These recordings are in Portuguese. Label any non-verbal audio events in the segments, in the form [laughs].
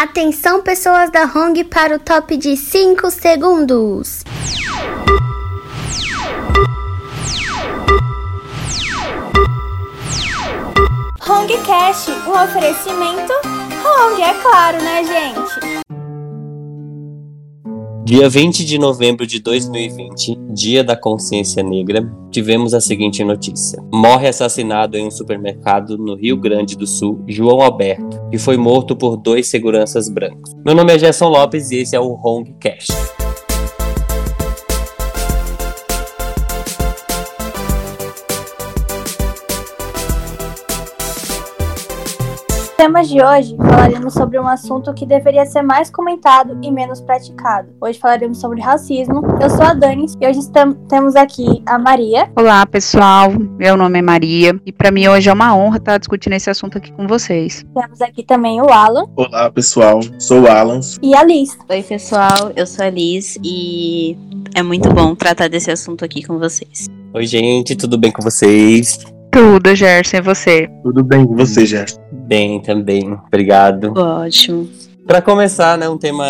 Atenção, pessoas da Hong, para o top de 5 segundos. Hongcast, um oferecimento Hong, é claro, né, gente? Dia 20 de novembro de 2020, Dia da Consciência Negra, tivemos a seguinte notícia: morre assassinado em um supermercado no Rio Grande do Sul João Alberto, que foi morto por dois seguranças brancos. Meu nome é Gerson Lopes e esse é o Hong Cash. Temas de hoje falaremos sobre um assunto que deveria ser mais comentado e menos praticado. Hoje falaremos sobre racismo. Eu sou a Dani e hoje temos aqui a Maria. Olá, pessoal. Meu nome é Maria e para mim hoje é uma honra estar discutindo esse assunto aqui com vocês. Temos aqui também o Alan. Olá, pessoal. Sou o Alan. E a Liz. Oi, pessoal. Eu sou a Liz e é muito bom tratar desse assunto aqui com vocês. Oi, gente. Tudo bem com vocês? Tudo, Gerson, e você? Tudo bem com você, Gerson? Bem também, obrigado. Ótimo. Para começar, né, um tema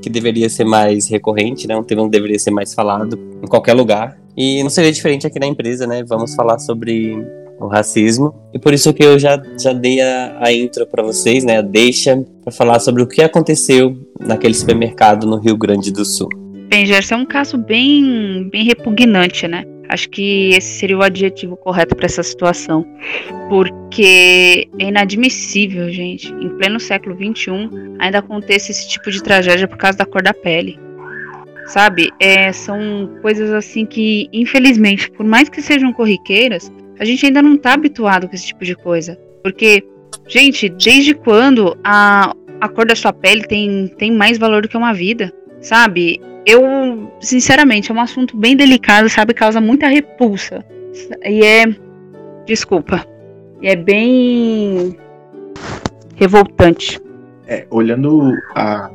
que deveria ser mais recorrente, né, um tema que deveria ser mais falado em qualquer lugar. E não seria diferente aqui na empresa, né? Vamos falar sobre o racismo. E por isso que eu já, já dei a, a intro para vocês, né? A deixa para falar sobre o que aconteceu naquele supermercado no Rio Grande do Sul. Bem, Gerson, é um caso bem, bem repugnante, né? Acho que esse seria o adjetivo correto para essa situação, porque é inadmissível, gente, em pleno século XXI, ainda aconteça esse tipo de tragédia por causa da cor da pele. Sabe? É, são coisas assim que, infelizmente, por mais que sejam corriqueiras, a gente ainda não está habituado com esse tipo de coisa. Porque, gente, desde quando a, a cor da sua pele tem, tem mais valor do que uma vida? Sabe? Eu, sinceramente, é um assunto bem delicado, sabe? Causa muita repulsa. E é. Desculpa. E é bem. revoltante. É, olhando a,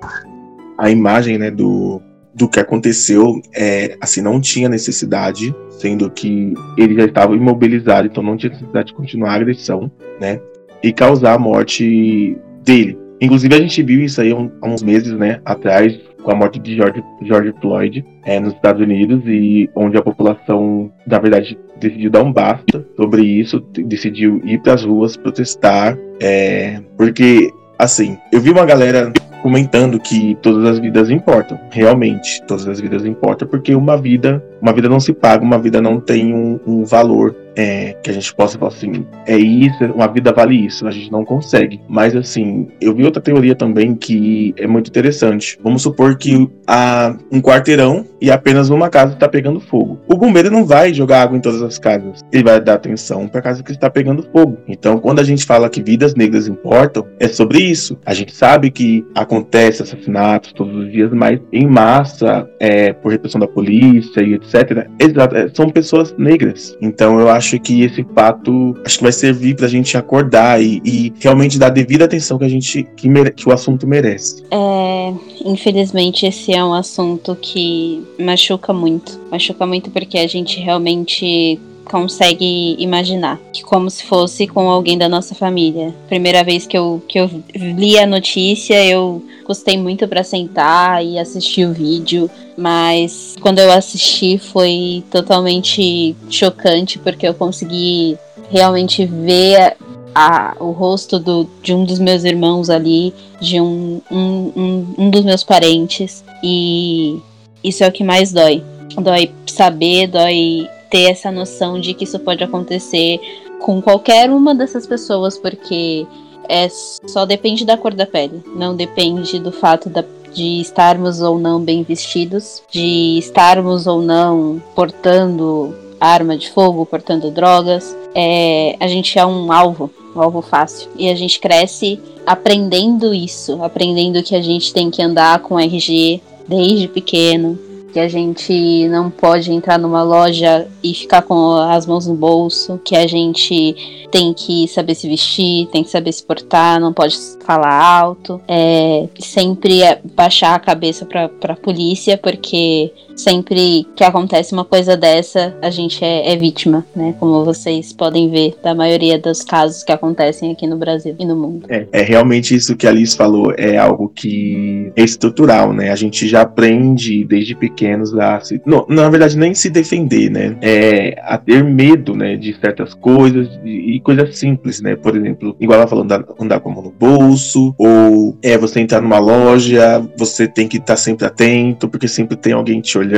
a imagem, né, do, do que aconteceu, é, assim, não tinha necessidade, sendo que ele já estava imobilizado, então não tinha necessidade de continuar a agressão, né? E causar a morte dele. Inclusive, a gente viu isso aí há uns meses, né, atrás, com a morte de George, George Floyd é, nos Estados Unidos e onde a população, na verdade, decidiu dar um basta sobre isso, decidiu ir para as ruas protestar, é, porque, assim, eu vi uma galera comentando que todas as vidas importam, realmente, todas as vidas importam, porque uma vida, uma vida não se paga, uma vida não tem um, um valor é, que a gente possa falar assim, é isso, uma vida vale isso, a gente não consegue. Mas assim, eu vi outra teoria também que é muito interessante. Vamos supor que há um quarteirão e apenas uma casa está pegando fogo. O bombeiro não vai jogar água em todas as casas, ele vai dar atenção para a casa que está pegando fogo. Então, quando a gente fala que vidas negras importam, é sobre isso. A gente sabe que acontece assassinatos todos os dias, mas em massa, é, por repressão da polícia e etc. É, são pessoas negras. Então, eu acho acho que esse fato acho que vai servir pra gente acordar e, e realmente dar a devida atenção que a gente que, mere, que o assunto merece. É, infelizmente esse é um assunto que machuca muito. Machuca muito porque a gente realmente consegue imaginar que como se fosse com alguém da nossa família. Primeira vez que eu, que eu li a notícia, eu custei muito para sentar e assistir o vídeo, mas quando eu assisti foi totalmente chocante porque eu consegui realmente ver a, o rosto do, de um dos meus irmãos ali, de um, um, um, um dos meus parentes, e isso é o que mais dói. Dói saber, dói ter essa noção de que isso pode acontecer com qualquer uma dessas pessoas, porque é só depende da cor da pele, não depende do fato da, de estarmos ou não bem vestidos, de estarmos ou não portando arma de fogo, portando drogas. É, a gente é um alvo, um alvo fácil. E a gente cresce aprendendo isso, aprendendo que a gente tem que andar com RG desde pequeno, que a gente não pode entrar numa loja e ficar com as mãos no bolso, que a gente tem que saber se vestir, tem que saber se portar, não pode falar alto, é, sempre baixar a cabeça para a polícia, porque sempre que acontece uma coisa dessa, a gente é, é vítima, né? Como vocês podem ver da maioria dos casos que acontecem aqui no Brasil e no mundo. É, é realmente isso que a Alice falou, é algo que é estrutural, né? A gente já aprende desde pequenos a se. Não, na verdade, nem se defender, né? É, a ter medo, né? De certas coisas e coisas simples, né? Por exemplo, igual ela falando, andar, andar com a mão no bolso, ou é você entrar numa loja, você tem que estar sempre atento, porque sempre tem alguém te olhando,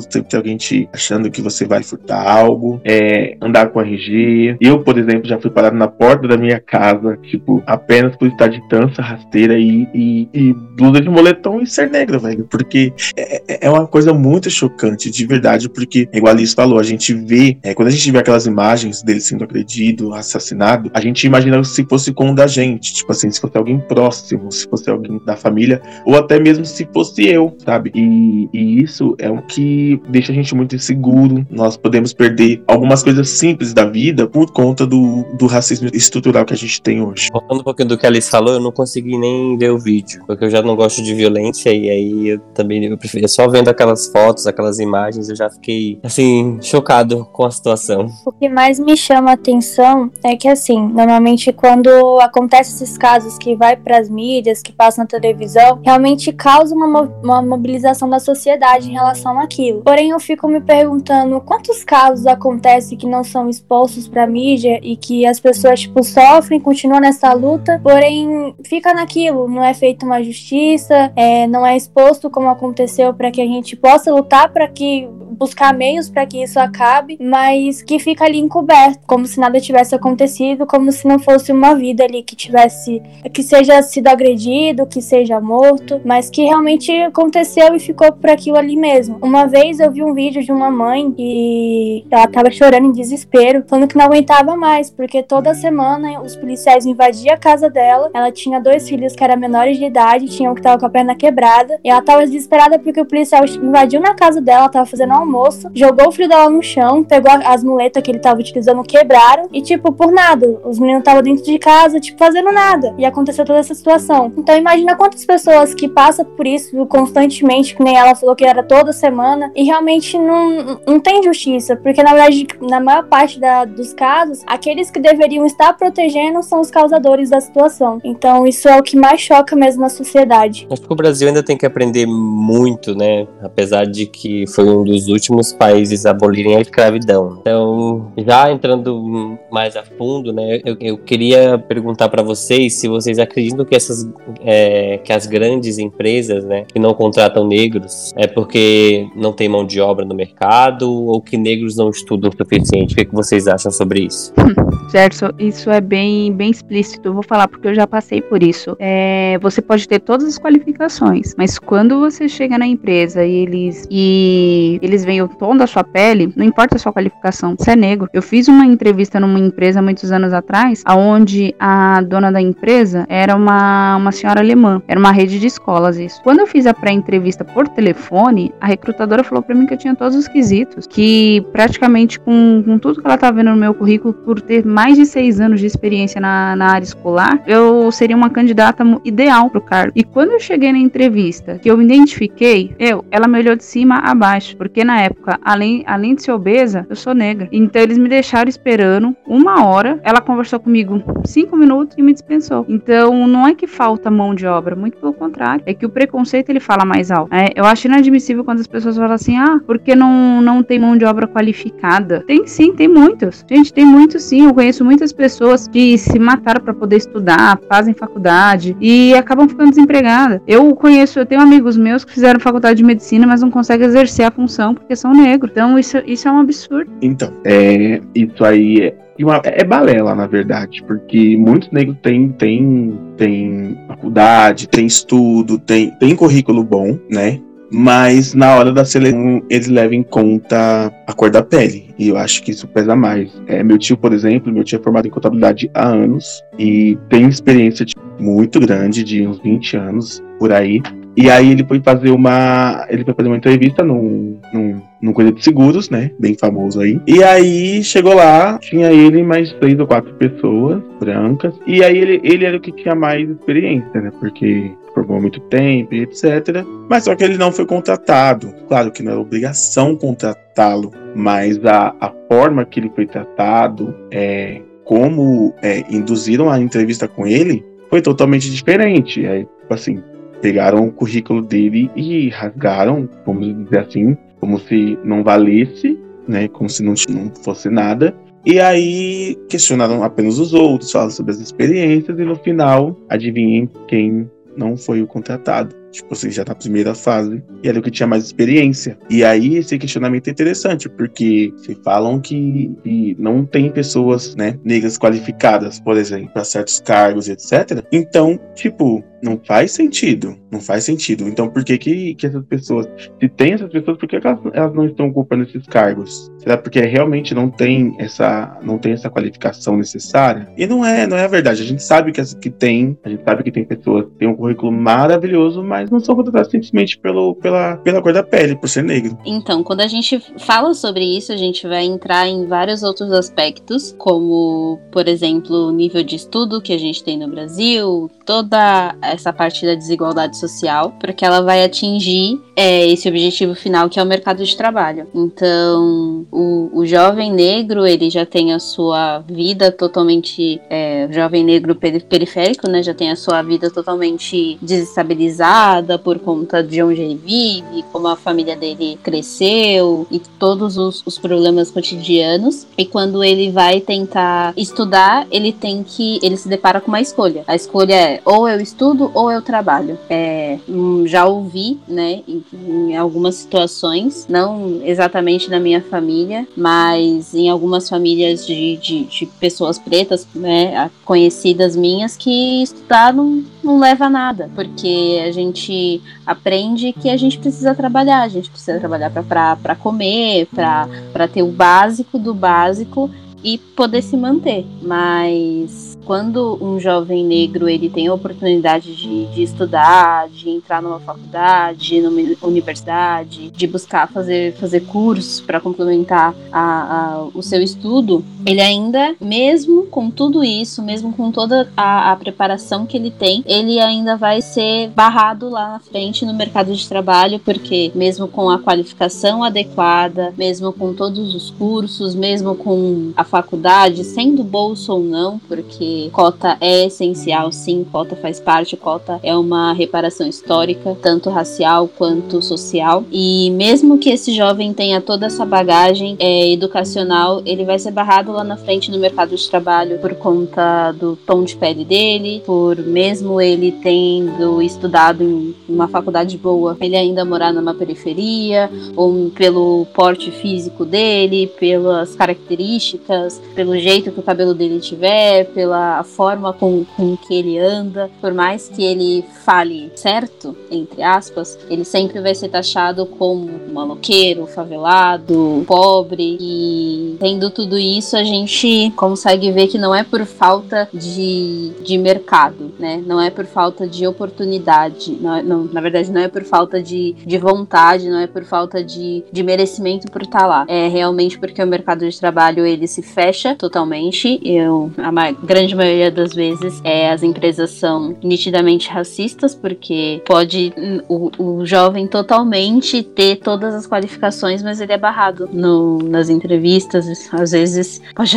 sempre tem alguém te achando que você vai furtar algo, é, andar com RG. Eu, por exemplo, já fui parado na porta da minha casa, tipo, apenas por estar de dança rasteira e, e, e blusa de moletom e ser negro, velho. Porque é, é, é uma coisa muito chocante, de verdade, porque, igual a Alice falou, a gente vê, é, quando a gente vê aquelas imagens dele sendo agredido, assassinado, a gente imagina se fosse com o da gente, tipo assim, se fosse alguém próximo, se fosse alguém da família, ou até mesmo se fosse eu, sabe? E, e isso é o que deixa a gente muito inseguro. Nós podemos perder algumas coisas simples da vida por conta do, do racismo estrutural que a gente tem hoje. Voltando um pouquinho do que a Alice falou, eu não consegui nem ver o vídeo, porque eu já não gosto de violência e aí eu também eu prefiro só vendo aquelas fotos, aquelas imagens, eu já fiquei assim chocado com a situação. O que mais me chama a atenção é que assim, normalmente quando acontece esses casos que vai para as mídias, que passam na televisão, realmente causa uma, uma mobilização da sociedade em relação àquilo. Porém, eu fico me perguntando quantos casos acontecem que não são expostos para mídia e que as pessoas tipo sofrem, continuam nessa luta, porém fica naquilo, não é feita uma justiça, é, não é exposto como aconteceu para que a gente possa lutar para que buscar meios para que isso acabe, mas que fica ali encoberto, como se nada tivesse acontecido, como se não fosse uma vida ali que tivesse que seja sido agredido, que seja morto, mas que realmente aconteceu e ficou por aquilo ali mesmo. Uma vez eu vi um vídeo de uma mãe e ela tava chorando em desespero, falando que não aguentava mais, porque toda semana os policiais invadiam a casa dela. Ela tinha dois filhos que eram menores de idade, tinha um que tava com a perna quebrada, e ela tava desesperada porque o policial invadiu na casa dela, tava fazendo almoço, jogou o filho dela no chão, pegou as muletas que ele tava utilizando, quebraram, e tipo, por nada, os meninos estavam dentro de casa, tipo, fazendo nada. E aconteceu toda essa situação. Então imagina quantas pessoas que passam por isso constantemente, que nem ela falou que era toda semana, e realmente não, não tem justiça, porque na verdade, na maior parte da, dos casos, aqueles que deveriam estar protegendo são os causadores da situação. Então isso é o que mais choca mesmo na sociedade. Acho que o Brasil ainda tem que aprender muito, né? Apesar de que foi um dos últimos países a abolirem a escravidão. Então, já entrando mais a fundo, né? Eu, eu queria perguntar para vocês se vocês acreditam que essas é, que as grandes empresas, né, que não contratam negros é porque não tem mão de obra no mercado ou que negros não estudam o suficiente. O que, é que vocês acham sobre isso? [laughs] Gerson, isso é bem, bem explícito. Eu vou falar porque eu já passei por isso. É, você pode ter todas as qualificações, mas quando você chega na empresa e eles e eles veem o tom da sua pele, não importa a sua qualificação, você é negro. Eu fiz uma entrevista numa empresa muitos anos atrás, aonde a dona da empresa era uma, uma senhora alemã. Era uma rede de escolas isso. Quando eu fiz a pré-entrevista por telefone, a recrutadora falou para mim que eu tinha todos os quesitos, que praticamente com, com tudo que ela tá vendo no meu currículo, por ter mais de seis anos de experiência na, na área escolar, eu seria uma candidata ideal pro cargo. E quando eu cheguei na entrevista, que eu me identifiquei, eu, ela me olhou de cima a baixo, porque na época, além, além de ser obesa, eu sou negra. Então eles me deixaram esperando uma hora. Ela conversou comigo cinco minutos e me dispensou. Então não é que falta mão de obra, muito pelo contrário. É que o preconceito ele fala mais alto. É, eu acho inadmissível quando as pessoas falam assim, ah, porque não, não tem mão de obra qualificada. Tem sim, tem muitos. Gente, tem muitos sim. Eu conheço muitas pessoas que se mataram para poder estudar, fazem faculdade e acabam ficando desempregadas. Eu conheço, eu tenho amigos meus que fizeram faculdade de medicina, mas não conseguem exercer a função porque são negros. Então isso, isso é um absurdo. Então, é, isso aí é, é balela, na verdade, porque muitos negros têm, têm, têm faculdade, têm estudo, têm, têm currículo bom, né? Mas na hora da seleção, eles levam em conta a cor da pele. E eu acho que isso pesa mais. É, meu tio, por exemplo, meu tio é formado em contabilidade há anos e tem experiência tipo, muito grande, de uns 20 anos por aí. E aí ele foi fazer uma. Ele foi fazer uma entrevista num, num, num coisa de seguros, né? Bem famoso aí. E aí chegou lá, tinha ele mais três ou quatro pessoas brancas. E aí ele, ele era o que tinha mais experiência, né? Porque há muito tempo, etc. Mas só que ele não foi contratado. Claro que não era obrigação contratá-lo, mas a, a forma que ele foi tratado, é, como é, induziram a entrevista com ele, foi totalmente diferente. Aí, tipo assim, pegaram o currículo dele e rasgaram, vamos dizer assim, como se não valesse, né? Como se não, não fosse nada. E aí questionaram apenas os outros, falaram sobre as experiências, e no final, adivinhem quem não foi o contratado. Tipo assim, já na primeira fase, e era o que tinha mais experiência. E aí esse questionamento é interessante, porque se falam que, que não tem pessoas, né, negras qualificadas, por exemplo, para certos cargos, etc. Então, tipo, não faz sentido. Não faz sentido. Então, por que, que, que essas pessoas, se tem essas pessoas, por que, elas, elas não estão ocupando esses cargos? Será porque realmente não tem essa, não tem essa qualificação necessária? E não é, não é a verdade. A gente sabe que, que tem, a gente sabe que tem pessoas que têm um currículo maravilhoso, mas não são contratados simplesmente pelo, pela, pela cor da pele, por ser negro. Então, quando a gente fala sobre isso, a gente vai entrar em vários outros aspectos, como, por exemplo, o nível de estudo que a gente tem no Brasil, toda essa parte da desigualdade social, porque ela vai atingir é, esse objetivo final que é o mercado de trabalho. Então, o, o jovem negro, ele já tem a sua vida totalmente, é, jovem negro periférico, né, já tem a sua vida totalmente desestabilizada, por conta de onde ele vive, como a família dele cresceu e todos os, os problemas cotidianos. E quando ele vai tentar estudar, ele tem que. ele se depara com uma escolha. A escolha é ou eu estudo ou eu trabalho. É, hum, já ouvi, né, em, em algumas situações, não exatamente na minha família, mas em algumas famílias de, de, de pessoas pretas, né, conhecidas minhas, que estudar não, não leva a nada, porque a gente aprende que a gente precisa trabalhar, a gente precisa trabalhar para comer, para ter o básico do básico e poder se manter. Mas quando um jovem negro ele tem a oportunidade de, de estudar, de entrar numa faculdade, numa universidade, de buscar fazer, fazer cursos para complementar a, a, o seu estudo, ele ainda, mesmo com tudo isso, mesmo com toda a, a preparação que ele tem, ele ainda vai ser barrado lá na frente no mercado de trabalho, porque mesmo com a qualificação adequada, mesmo com todos os cursos, mesmo com a faculdade, sendo bolso ou não, porque cota é essencial, sim, cota faz parte, cota é uma reparação histórica, tanto racial quanto social. E mesmo que esse jovem tenha toda essa bagagem é, educacional, ele vai ser barrado lá na frente no mercado de trabalho por conta do tom de pele dele, por mesmo ele tendo estudado em uma faculdade boa, ele ainda morar numa periferia, ou pelo porte físico dele, pelas características, pelo jeito que o cabelo dele tiver, pela a forma com, com que ele anda, por mais que ele fale certo, entre aspas, ele sempre vai ser taxado como maloqueiro, favelado, pobre. E tendo tudo isso, a gente consegue ver que não é por falta de, de mercado, né? Não é por falta de oportunidade. Não, é, não, na verdade, não é por falta de, de vontade, não é por falta de, de merecimento por estar lá. É realmente porque o mercado de trabalho ele se fecha totalmente. Eu, a grande maioria das vezes é, as empresas são nitidamente racistas, porque pode o, o jovem totalmente ter todas as qualificações, mas ele é barrado no, nas entrevistas. Às vezes pode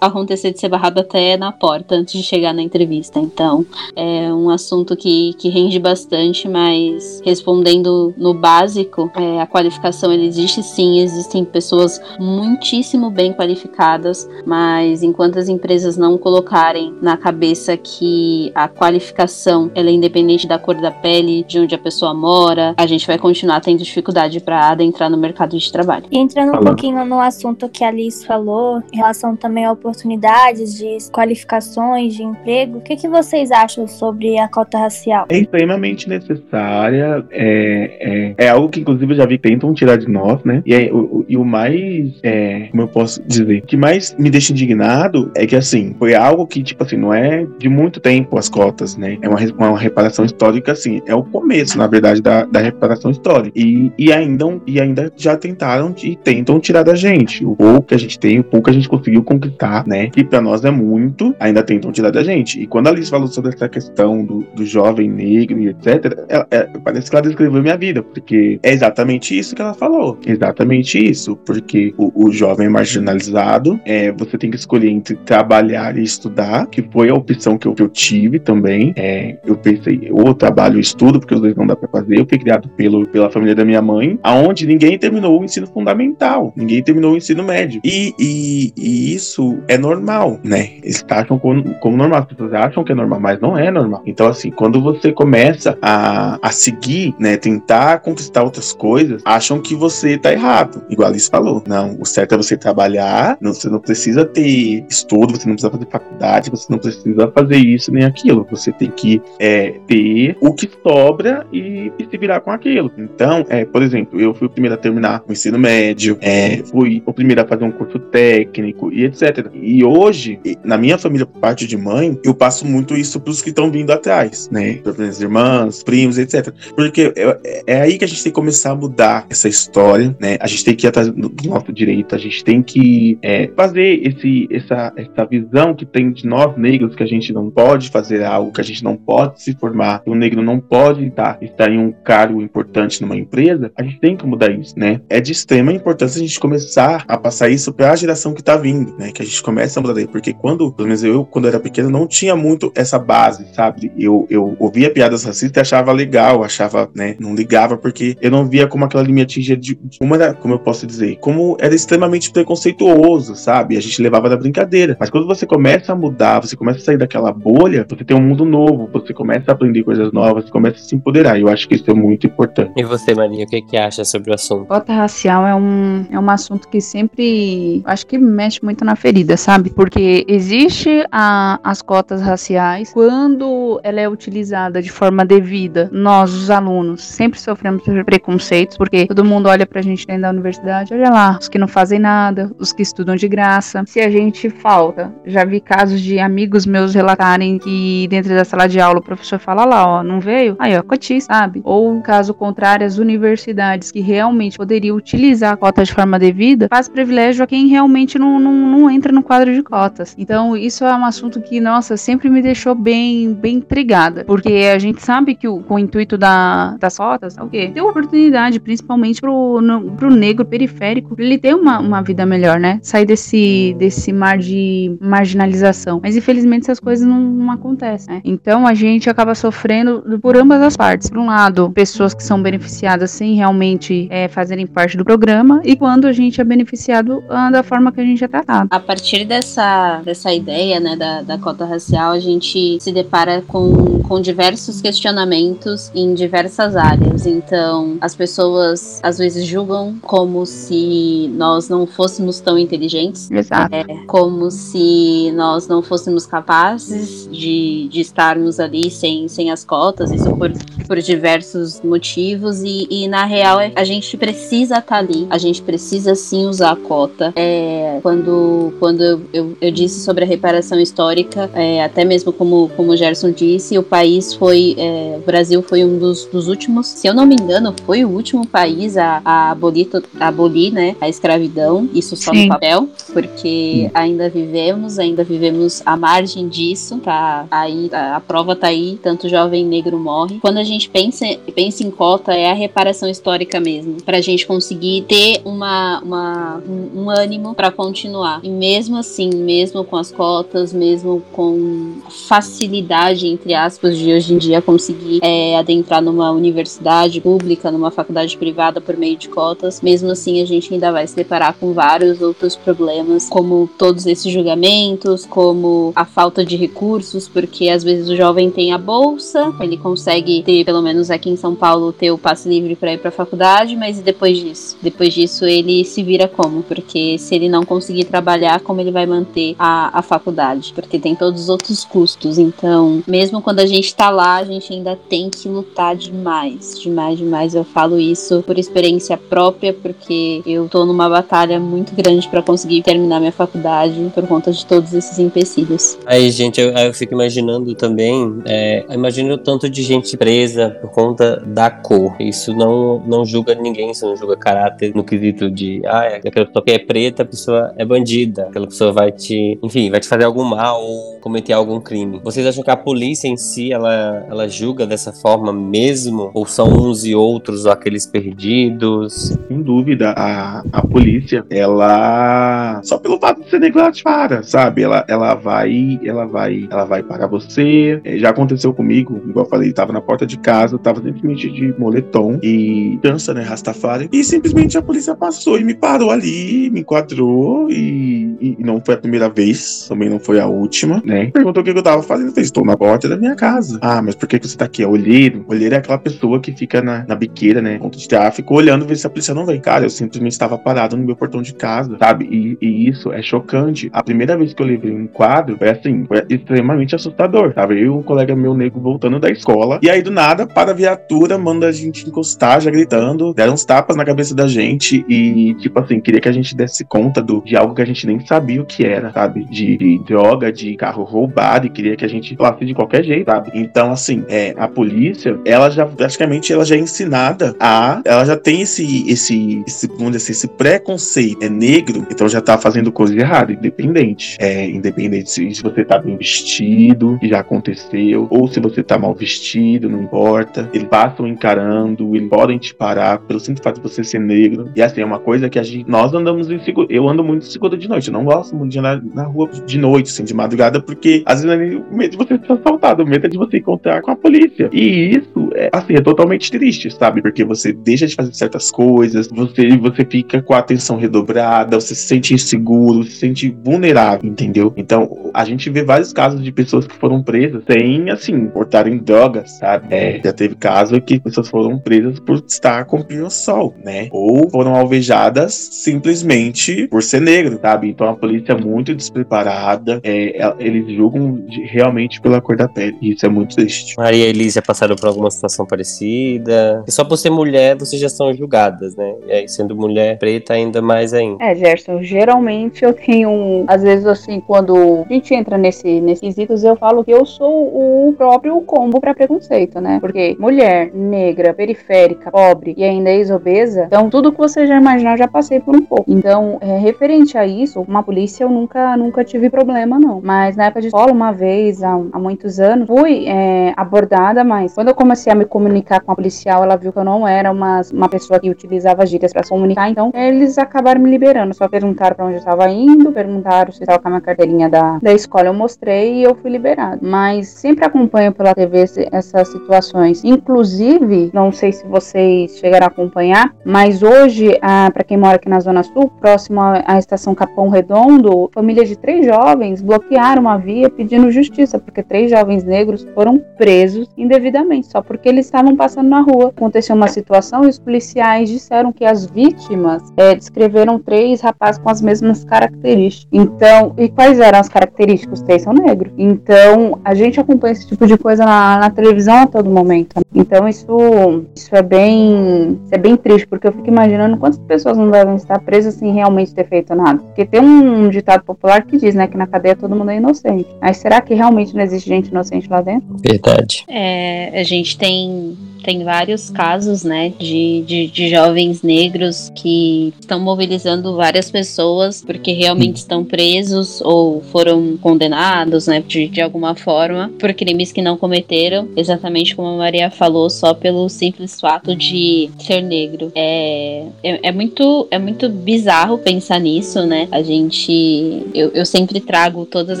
acontecer de ser barrado até na porta antes de chegar na entrevista. Então é um assunto que, que rende bastante, mas respondendo no básico, é, a qualificação ele existe sim, existem pessoas muitíssimo bem qualificadas, mas enquanto as empresas não colocarem na cabeça que a qualificação ela é independente da cor da pele, de onde a pessoa mora, a gente vai continuar tendo dificuldade para adentrar no mercado de trabalho. E entrando um pouquinho no assunto que a Liz falou, em relação também a oportunidades de qualificações de emprego, o que, que vocês acham sobre a cota racial? É extremamente necessária, é, é, é algo que inclusive eu já vi que tentam tirar de nós, né? E, é, o, e o mais, é, como eu posso dizer, o que mais me deixa indignado é que assim, foi algo que que, tipo assim, não é de muito tempo as cotas, né? É uma, uma reparação histórica, assim, é o começo, na verdade, da, da reparação histórica. E, e, ainda, e ainda já tentaram e tentam tirar da gente. O pouco que a gente tem, o pouco que a gente conseguiu conquistar, né? Que para nós é muito, ainda tentam tirar da gente. E quando a Alice falou sobre essa questão do, do jovem negro e etc., ela, é, parece que ela descreveu minha vida, porque é exatamente isso que ela falou. Exatamente isso. Porque o, o jovem marginalizado, é, você tem que escolher entre trabalhar e estudar, que foi a opção que eu, que eu tive também. É, eu pensei, ou trabalho e estudo, porque os dois não dá pra fazer. Eu fui criado pelo, pela família da minha mãe, aonde ninguém terminou o ensino fundamental, ninguém terminou o ensino médio. E, e, e isso é normal, né? Eles acham como, como normal. As pessoas acham que é normal, mas não é normal. Então, assim, quando você começa a, a seguir, né, tentar conquistar outras coisas, acham que você tá errado. Igual a Alice falou. Não, o certo é você trabalhar, não, você não precisa ter estudo, você não precisa fazer faculdade, você não precisa fazer isso nem aquilo. Você tem que é, ter o que sobra e, e, se virar com aquilo. Então, é, por exemplo, eu fui o primeiro a terminar o ensino médio, é, fui o primeiro a fazer um curso técnico e etc. E hoje, na minha família, por parte de mãe, eu passo muito isso para os que estão vindo atrás, né? Para minhas irmãs, primos, etc. Porque é, é, aí que a gente tem que começar a mudar essa história, né? A gente tem que ir atrás do nosso direito, a gente tem que é, fazer esse, essa, essa visão que tem de nós negros que a gente não pode fazer algo, que a gente não pode se formar, que o negro não pode estar, estar em um cargo importante numa empresa, a gente tem que mudar isso, né? É de extrema importância a gente começar a passar isso para a geração que tá vindo, né? Que a gente começa a mudar daí, porque quando, pelo menos eu, quando era pequeno, não tinha muito essa base, sabe? Eu, eu ouvia piadas racistas e achava legal, achava, né? Não ligava porque eu não via como aquela me atingia de, de como era, como eu posso dizer, como era extremamente preconceituoso, sabe? A gente levava da brincadeira. Mas quando você começa a mudar, você começa a sair daquela bolha, você tem um mundo novo, você começa a aprender coisas novas, você começa a se empoderar. E eu acho que isso é muito importante. E você, Maria, o que, que acha sobre o assunto? Cota racial é um, é um assunto que sempre acho que mexe muito na ferida, sabe? Porque existe a, as cotas raciais quando ela é utilizada de forma devida. Nós, os alunos, sempre sofremos preconceitos, porque todo mundo olha pra gente dentro da universidade, olha lá, os que não fazem nada, os que estudam de graça. Se a gente falta, já vi casos de amigos meus relatarem que dentro da sala de aula o professor fala lá, ó, não veio? Aí, ó, coti, sabe? Ou caso contrário, as universidades que realmente poderiam utilizar a cota de forma devida, faz privilégio a quem realmente não, não, não entra no quadro de cotas. Então, isso é um assunto que, nossa, sempre me deixou bem, bem intrigada, porque a gente sabe que o, com o intuito da, das cotas é o quê? Ter oportunidade, principalmente pro, no, pro negro periférico, ele ter uma, uma vida melhor, né? Sair desse, desse mar de marginalização. Mas, infelizmente, essas coisas não, não acontecem, né? Então, a gente acaba sofrendo por ambas as partes. Por um lado, pessoas que são beneficiadas sem realmente é, fazerem parte do programa, e quando a gente é beneficiado ah, da forma que a gente é tratado. A partir dessa, dessa ideia, né, da, da cota racial, a gente se depara com, com diversos questionamentos em diversas áreas. Então, as pessoas às vezes julgam como se nós não fôssemos tão inteligentes. Exato. É, como se nós não fôssemos capazes de, de estarmos ali sem, sem as cotas, isso por, por diversos motivos. E, e na real, é, a gente precisa estar tá ali, a gente precisa sim usar a cota. É, quando quando eu, eu, eu, disse sobre a reparação histórica, é, até mesmo como, como o Gerson disse, o país foi. É, o Brasil foi um dos, dos últimos, se eu não me engano, foi o último país a, a, abolir, a abolir né, a escravidão, isso só sim. no papel, porque ainda vivemos, ainda vivemos à margem disso, tá aí, a, a prova tá aí, tanto jovem negro morre. Quando a gente pensa, pensa em cota, é a reparação histórica mesmo, pra gente conseguir ter uma, uma um, um ânimo para continuar. E mesmo assim, mesmo com as cotas, mesmo com facilidade, entre aspas, de hoje em dia conseguir é, adentrar numa universidade pública, numa faculdade privada por meio de cotas, mesmo assim a gente ainda vai se deparar com vários outros problemas, como todos esses julgamentos, como a falta de recursos, porque às vezes o jovem tem a bolsa, ele consegue ter, pelo menos aqui em São Paulo, ter o passe livre para ir para a faculdade, mas e depois disso? Depois disso ele se vira como? Porque se ele não conseguir trabalhar, como ele vai manter a, a faculdade? Porque tem todos os outros custos. Então, mesmo quando a gente tá lá, a gente ainda tem que lutar demais, demais, demais. Eu falo isso por experiência própria, porque eu tô numa batalha muito grande para conseguir terminar minha faculdade por conta de todos esses empecilhos desconhecidos. Aí, gente, eu, eu fico imaginando também, é, eu imagino o tanto de gente presa por conta da cor. Isso não, não julga ninguém, isso não julga caráter no quesito de, ah, é, aquela pessoa que é preta, a pessoa é bandida, aquela pessoa vai te, enfim, vai te fazer algum mal ou cometer algum crime. Vocês acham que a polícia em si, ela, ela julga dessa forma mesmo? Ou são uns e outros aqueles perdidos? Sem dúvida, a, a polícia, ela só pelo fato de ser negro, ela te para, sabe? Ela, ela vai, ela vai, ela vai parar você. É, já aconteceu comigo, igual eu falei, tava na porta de casa, tava simplesmente de moletom e dança, né, Rastafari. E simplesmente a polícia passou e me parou ali, me enquadrou e, e não foi a primeira vez, também não foi a última, né? Perguntou o que eu tava fazendo, falei, estou na porta da minha casa. Ah, mas por que, que você tá aqui? É olheiro. Olheiro é aquela pessoa que fica na, na biqueira, né, ponto de tráfico, olhando ver se a polícia não vem. Cara, eu simplesmente estava parado no meu portão de casa, sabe? E, e isso é chocante. A primeira vez que eu levei um quadro, foi assim, foi extremamente assustador, sabe? Eu e um colega meu negro voltando da escola, e aí do nada, para a viatura, manda a gente encostar, já gritando, deram uns tapas na cabeça da gente e, tipo assim, queria que a gente desse conta do, de algo que a gente nem sabia o que era, sabe? De, de droga, de carro roubado, e queria que a gente falasse de qualquer jeito, sabe? Então, assim, é, a polícia, ela já, praticamente, ela já é ensinada a, ela já tem esse, esse, esse vamos dizer assim, esse preconceito, é negro, então já tá fazendo coisa errada, independente. É, independente se, se você tá bem vestido, que já aconteceu, ou se você tá mal vestido, não importa. Eles passam encarando, eles podem te parar pelo simples fato de você ser negro. E assim, é uma coisa que a gente, nós andamos inseguro. Eu ando muito seguro de noite. Eu não gosto muito de andar na rua de noite, assim, de madrugada, porque às vezes é o medo de você ser assaltado, o medo é de você encontrar com a polícia. E isso, é, assim, é totalmente triste, sabe? Porque você deixa de fazer certas coisas, você, você fica com a atenção redobrada, você se sente inseguro, se sente vulnerável, entendeu? Então, a gente vê vários casos de pessoas que foram presas sem, assim, portarem drogas, sabe? É, já teve caso que pessoas foram presas por estar com pirosol, né? Ou foram alvejadas simplesmente por ser negro, sabe? Então a polícia é muito despreparada, é, é eles julgam de, realmente pela cor da pele. E isso é muito triste. Maria e Elisa passaram por alguma situação parecida. E só por ser mulher, vocês já são julgadas, né? E aí, sendo mulher preta, ainda mais ainda. É, Gerson, geralmente eu tenho, às vezes assim, quando a gente entra nesse, nesses quesitos, eu falo que eu sou o próprio combo para preconceito, né? Porque mulher, negra, periférica, pobre e ainda ex-obesa, então tudo que você já imaginar, eu já passei por um pouco. Então, é, referente a isso, uma polícia eu nunca, nunca tive problema, não. Mas na época de escola, uma vez, há, há muitos anos, fui é, abordada, mas quando eu comecei a me comunicar com a policial, ela viu que eu não era uma, uma pessoa que utilizava gírias para se comunicar, então eles acabaram me liberando. Só perguntaram para onde eu estava indo, perguntaram se estava com a minha carteirinha da, da escola, eu mostrei e eu fui liberado. Mas sempre acompanho pela TV essas situações. Inclusive, não sei se vocês chegaram a acompanhar, mas hoje, ah, para quem mora aqui na Zona Sul, próximo à estação Capão Redondo, família de três jovens bloquearam a via pedindo justiça, porque três jovens negros foram presos indevidamente, só porque eles estavam passando na rua. Aconteceu uma situação e os policiais disseram que as vítimas é, descreveram três rapazes com as mesmas características. Então, e quais eram as características? Os três são negros. Então, a gente acompanha esse tipo de coisa na, na televisão a todo momento. Então, isso, isso é bem, isso é bem triste, porque eu fico imaginando quantas pessoas não devem estar presas sem realmente ter feito nada. Porque tem um ditado popular que diz, né, que na cadeia todo mundo é inocente. Mas será que realmente não existe gente inocente lá dentro? Verdade. É, a gente tem tem vários casos, né, de, de, de, jovens negros que estão mobilizando várias pessoas porque realmente estão presos ou foram condenados, né, de, de alguma forma por crimes que não cometeram, exatamente como a Maria falou, só pelo simples fato de ser negro. É, é, é muito, é muito bizarro pensar nisso, né? A gente, eu, eu sempre trago todas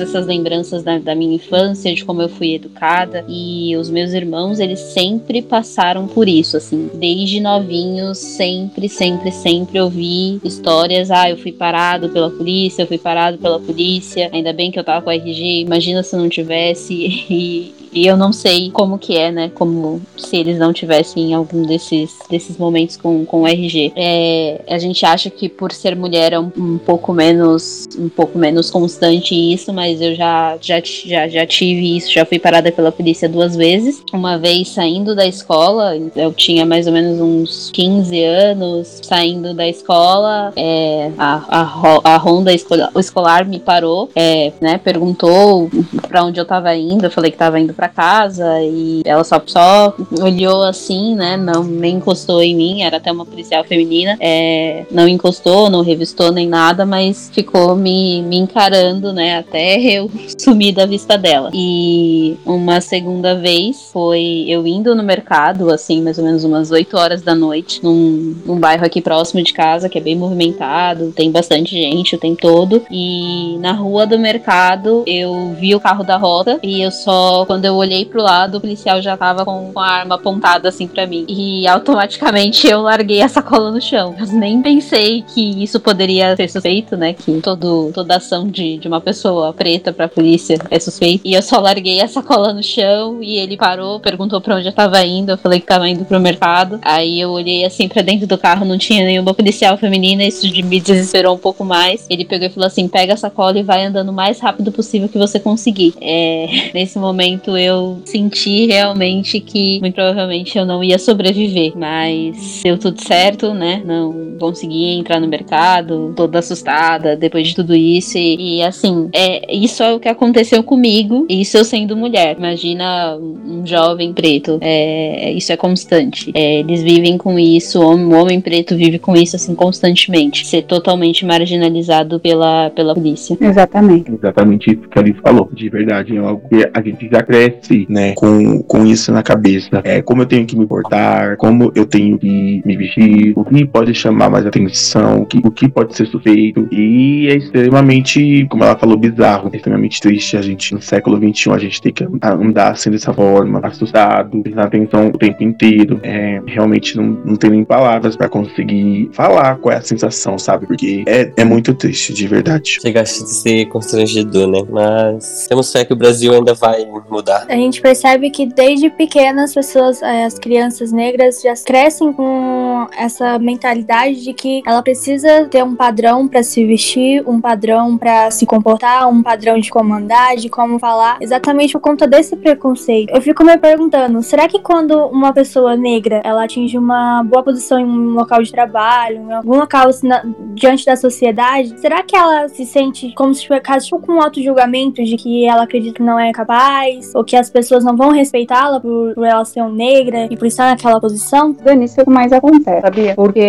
essas lembranças da, da minha infância, de como eu fui educada e os meus irmãos, eles sempre passaram por isso, assim. Desde novinhos, sempre, sempre, sempre ouvi histórias. Ah, eu fui parado pela polícia, eu fui parado pela polícia. Ainda bem que eu tava com a RG, imagina se não tivesse. [laughs] E, E eu não sei como que é, né? Como se eles não tivessem algum desses, desses momentos com, com o RG. É, a gente acha que por ser mulher é um, um, pouco menos um pouco menos constante isso, mas eu já, já, já, já tive isso, já fui parada pela polícia duas vezes. Uma vez saindo da escola, eu tinha mais ou menos uns 15 anos, saindo da escola, é, a, a, a Honda escolar, escolar me parou, é, né? Perguntou para onde eu tava indo, eu falei que tava indo para casa e ela só, só olhou assim, né? Não nem encostou em mim, era até uma policial feminina, é, não encostou, não revistou nem nada, mas ficou me, me encarando, né? Até eu [laughs] sumir da vista dela. E uma segunda vez foi eu indo no mercado, assim, mais ou menos umas 8 horas da noite, num, num bairro aqui próximo de casa, que é bem movimentado, tem bastante gente o tempo todo. E na rua do mercado eu vi o carro da rota e eu só, quando eu olhei pro lado, o policial já tava com, a arma apontada assim para mim. E automaticamente eu larguei a sacola no chão. Eu nem pensei que isso poderia ser suspeito, né? Que todo, toda ação de, de uma pessoa preta pra polícia é suspeita. E eu só larguei a sacola no chão e ele parou, perguntou pra onde eu tava indo. Eu falei que tava indo pro mercado. Aí eu olhei assim pra dentro do carro, não tinha nenhuma policial feminina. Isso me desesperou um pouco mais. Ele pegou e falou assim: pega a sacola e vai andando o mais rápido possível que você conseguir. É, [laughs] nesse momento eu senti realmente que muito provavelmente eu não ia sobreviver. Mas deu tudo certo, né? Não consegui entrar no mercado, toda assustada depois de tudo isso. E, e assim, é, isso é o que aconteceu comigo. Isso eu sendo mulher. Imagina um jovem preto. É, isso é constante. É, eles vivem com isso. O homem, o homem preto vive com isso assim constantemente. Ser totalmente marginalizado pela, pela polícia. Exatamente. Exatamente isso que a Alice falou. De verdade, é algo que a gente já cresce, né? Com, com isso na cabeça. É como eu tenho que me portar, como eu tenho que me vestir, o que pode chamar mais atenção, o que, o que pode ser suspeito. E é extremamente, como ela falou, bizarro, é extremamente triste a gente, no século XXI, a gente tem que andar assim dessa forma, assustado, prestar atenção o tempo inteiro. É, realmente não, não tem nem palavras para conseguir falar qual é a sensação, sabe? Porque é, é muito triste, de verdade. Chega a ser constrangedor, né? Mas temos fé que o Brasil ainda vai mudar. A gente percebe que desde pequenas as pessoas, eh, as crianças negras já crescem com essa mentalidade de que ela precisa ter um padrão para se vestir, um padrão para se comportar, um padrão de comandar, de como falar, exatamente por conta desse preconceito. Eu fico me perguntando, será que quando uma pessoa negra ela atinge uma boa posição em um local de trabalho, em algum local assim, na, diante da sociedade, será que ela se sente como se ficasse tipo, com um auto-julgamento de que ela acredita que não é capaz, ou que as pessoas não vão respeitá-la por, por ela ser negra e por estar naquela posição? Dani, isso é o que mais acontece, sabia? Porque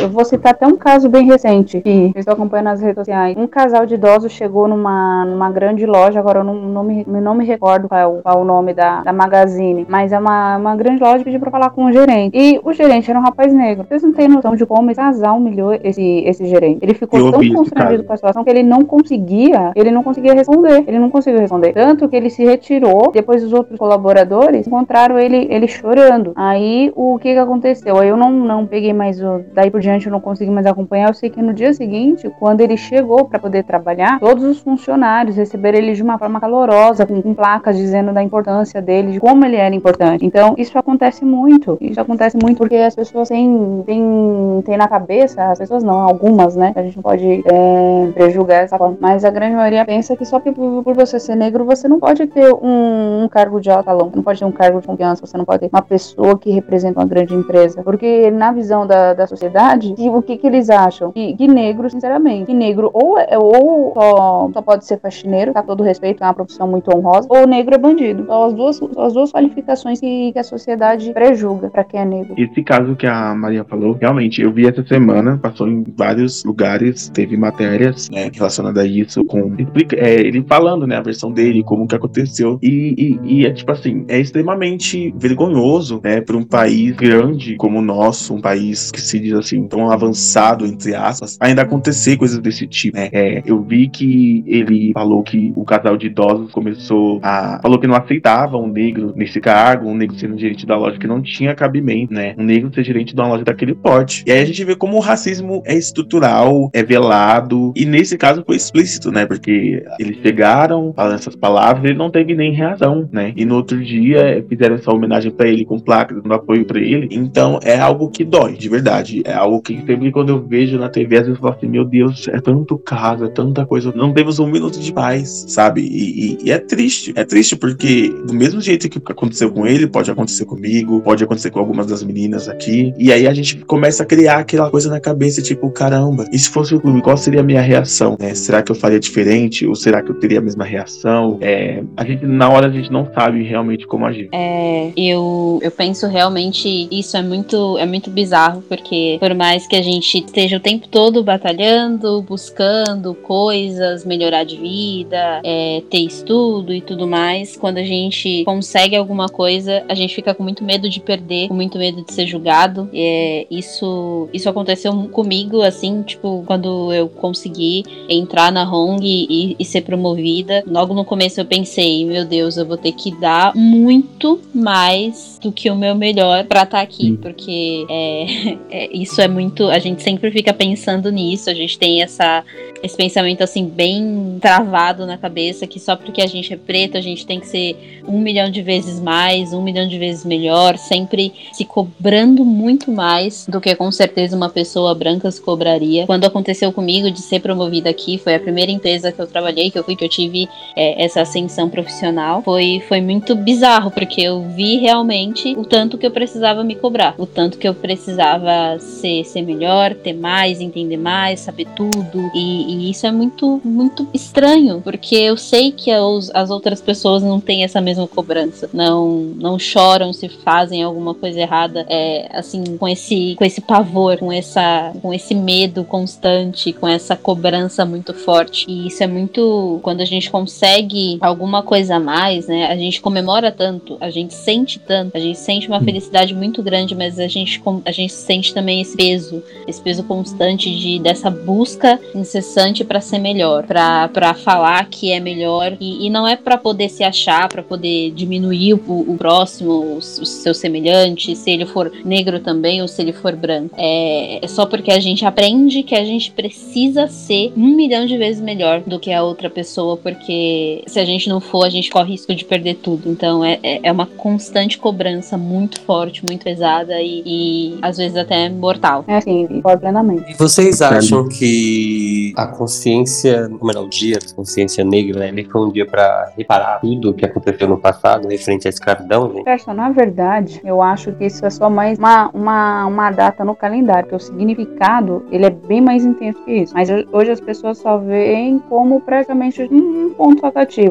eu vou citar até um caso bem recente que eu estou acompanhando nas redes sociais. Um casal de idosos chegou numa, numa grande loja, agora eu não, não, me, não me recordo qual é o, qual é o nome da, da Magazine, mas é uma, uma grande loja e pediu pra falar com o gerente. E o gerente era um rapaz negro. Vocês não têm noção de como esse casal humilhou esse, esse gerente. Ele ficou Eu tão constrangido com a situação que ele não conseguia, ele não conseguia responder. Ele não conseguiu responder. Tanto que ele se retirou, depois os outros colaboradores encontraram ele, ele chorando. Aí o que que aconteceu? Aí eu não, não peguei mais o. Daí por diante eu não consegui mais acompanhar. Eu sei que no dia seguinte, quando ele chegou para poder trabalhar, todos os funcionários receberam ele de uma forma calorosa, com, com placas dizendo da importância dele, de como ele era importante. Então isso acontece muito. Isso acontece muito porque as pessoas têm, têm, têm na cabeça, as pessoas não, algumas, né? A gente não pode é, prejulgar essa forma. Mas a grande maioria pensa que só por, por você ser negro, você não pode ter um, um cargo de alto não pode ter um cargo de confiança, você não pode ter uma pessoa que representa uma grande empresa. Porque na visão da, da sociedade, que- o que, que eles acham? Que, que negro, sinceramente, que negro ou, é- ou só, só pode ser faxineiro, tá todo respeito, é uma profissão muito honrosa, ou negro é bandido. São as duas, são as duas qualificações que, que a sociedade prejulga pra quem é negro. Esse caso que a Maria falou, realmente, eu vi essa semana, passou em vários lugares, teve matérias né, relacionadas a isso, com é, ele falando, né, a versão dele, como que aconteceu. E, e- e é tipo assim, é extremamente vergonhoso, né, para um país grande como o nosso, um país que se diz assim, tão avançado, entre aspas, ainda acontecer coisas desse tipo, né. É, eu vi que ele falou que o casal de idosos começou a. falou que não aceitava um negro nesse cargo, um negro sendo gerente da loja, que não tinha cabimento, né? Um negro ser gerente de uma loja daquele porte. E aí a gente vê como o racismo é estrutural, é velado, e nesse caso foi explícito, né? Porque eles chegaram falando essas palavras, ele não teve nem reação, né? E no outro dia fizeram essa homenagem para ele com placas, dando apoio para ele. Então é algo que dói, de verdade. É algo que sempre quando eu vejo na TV, às vezes eu falo assim: meu Deus, é tanto caso, é tanta coisa. Não temos um minuto de paz, sabe? E, e, e é triste. É triste porque, do mesmo jeito que aconteceu com ele, pode acontecer comigo, pode acontecer com algumas das meninas aqui. E aí a gente começa a criar aquela coisa na cabeça, tipo, caramba, e se fosse o clube, qual seria a minha reação? Né? Será que eu faria diferente? Ou será que eu teria a mesma reação? É, a gente, na hora, a gente não sabe realmente como agir. É, eu, eu penso realmente isso é muito, é muito bizarro, porque por mais que a gente esteja o tempo todo batalhando, buscando coisas, melhorar de vida, é, ter estudo e tudo mais, quando a gente consegue alguma coisa, a gente fica com muito medo de perder, com muito medo de ser julgado. É, isso, isso aconteceu comigo, assim, tipo, quando eu consegui entrar na Hong e, e ser promovida. Logo no começo eu pensei, meu Deus, eu vou ter que dar muito mais do que o meu melhor para estar tá aqui, porque é, [laughs] é, isso é muito. A gente sempre fica pensando nisso, a gente tem essa, esse pensamento assim, bem travado na cabeça, que só porque a gente é preto, a gente tem que ser um milhão de vezes mais, um milhão de vezes melhor, sempre se cobrando muito mais do que com certeza uma pessoa branca se cobraria. Quando aconteceu comigo de ser promovida aqui, foi a primeira empresa que eu trabalhei, que eu fui, que eu tive é, essa ascensão profissional. Foi, foi muito bizarro, porque eu vi realmente o tanto que eu precisava me cobrar, o tanto que eu precisava ser, ser melhor, ter mais, entender mais, saber tudo. E, e isso é muito, muito estranho, porque eu sei que as, as outras pessoas não têm essa mesma cobrança, não, não choram se fazem alguma coisa errada, é, assim, com esse, com esse pavor, com essa, com esse medo constante, com essa cobrança muito forte. E isso é muito quando a gente consegue alguma coisa a mais, né? A gente comemora tanto, a gente sente tanto, a gente sente uma felicidade muito grande, mas a gente a gente sente também esse peso, esse peso constante de dessa busca incessante para ser melhor, para falar que é melhor e, e não é para poder se achar, para poder diminuir o, o próximo, os, os seus semelhantes, se ele for negro também ou se ele for branco. É, é só porque a gente aprende que a gente precisa ser um milhão de vezes melhor do que a outra pessoa, porque se a gente não for, a gente corre risco de perder tudo. Então é, é, é uma constante cobrança muito forte, muito pesada e, e às vezes até mortal. É assim, concordo plenamente. E vocês acham que a consciência, como era o dia da consciência negra, né, ele foi um dia para reparar tudo o que aconteceu no passado referente à escravidão? Né? Gerson, na verdade, eu acho que isso é só mais uma, uma, uma data no calendário, que o significado ele é bem mais intenso que isso. Mas hoje as pessoas só veem como praticamente um ponto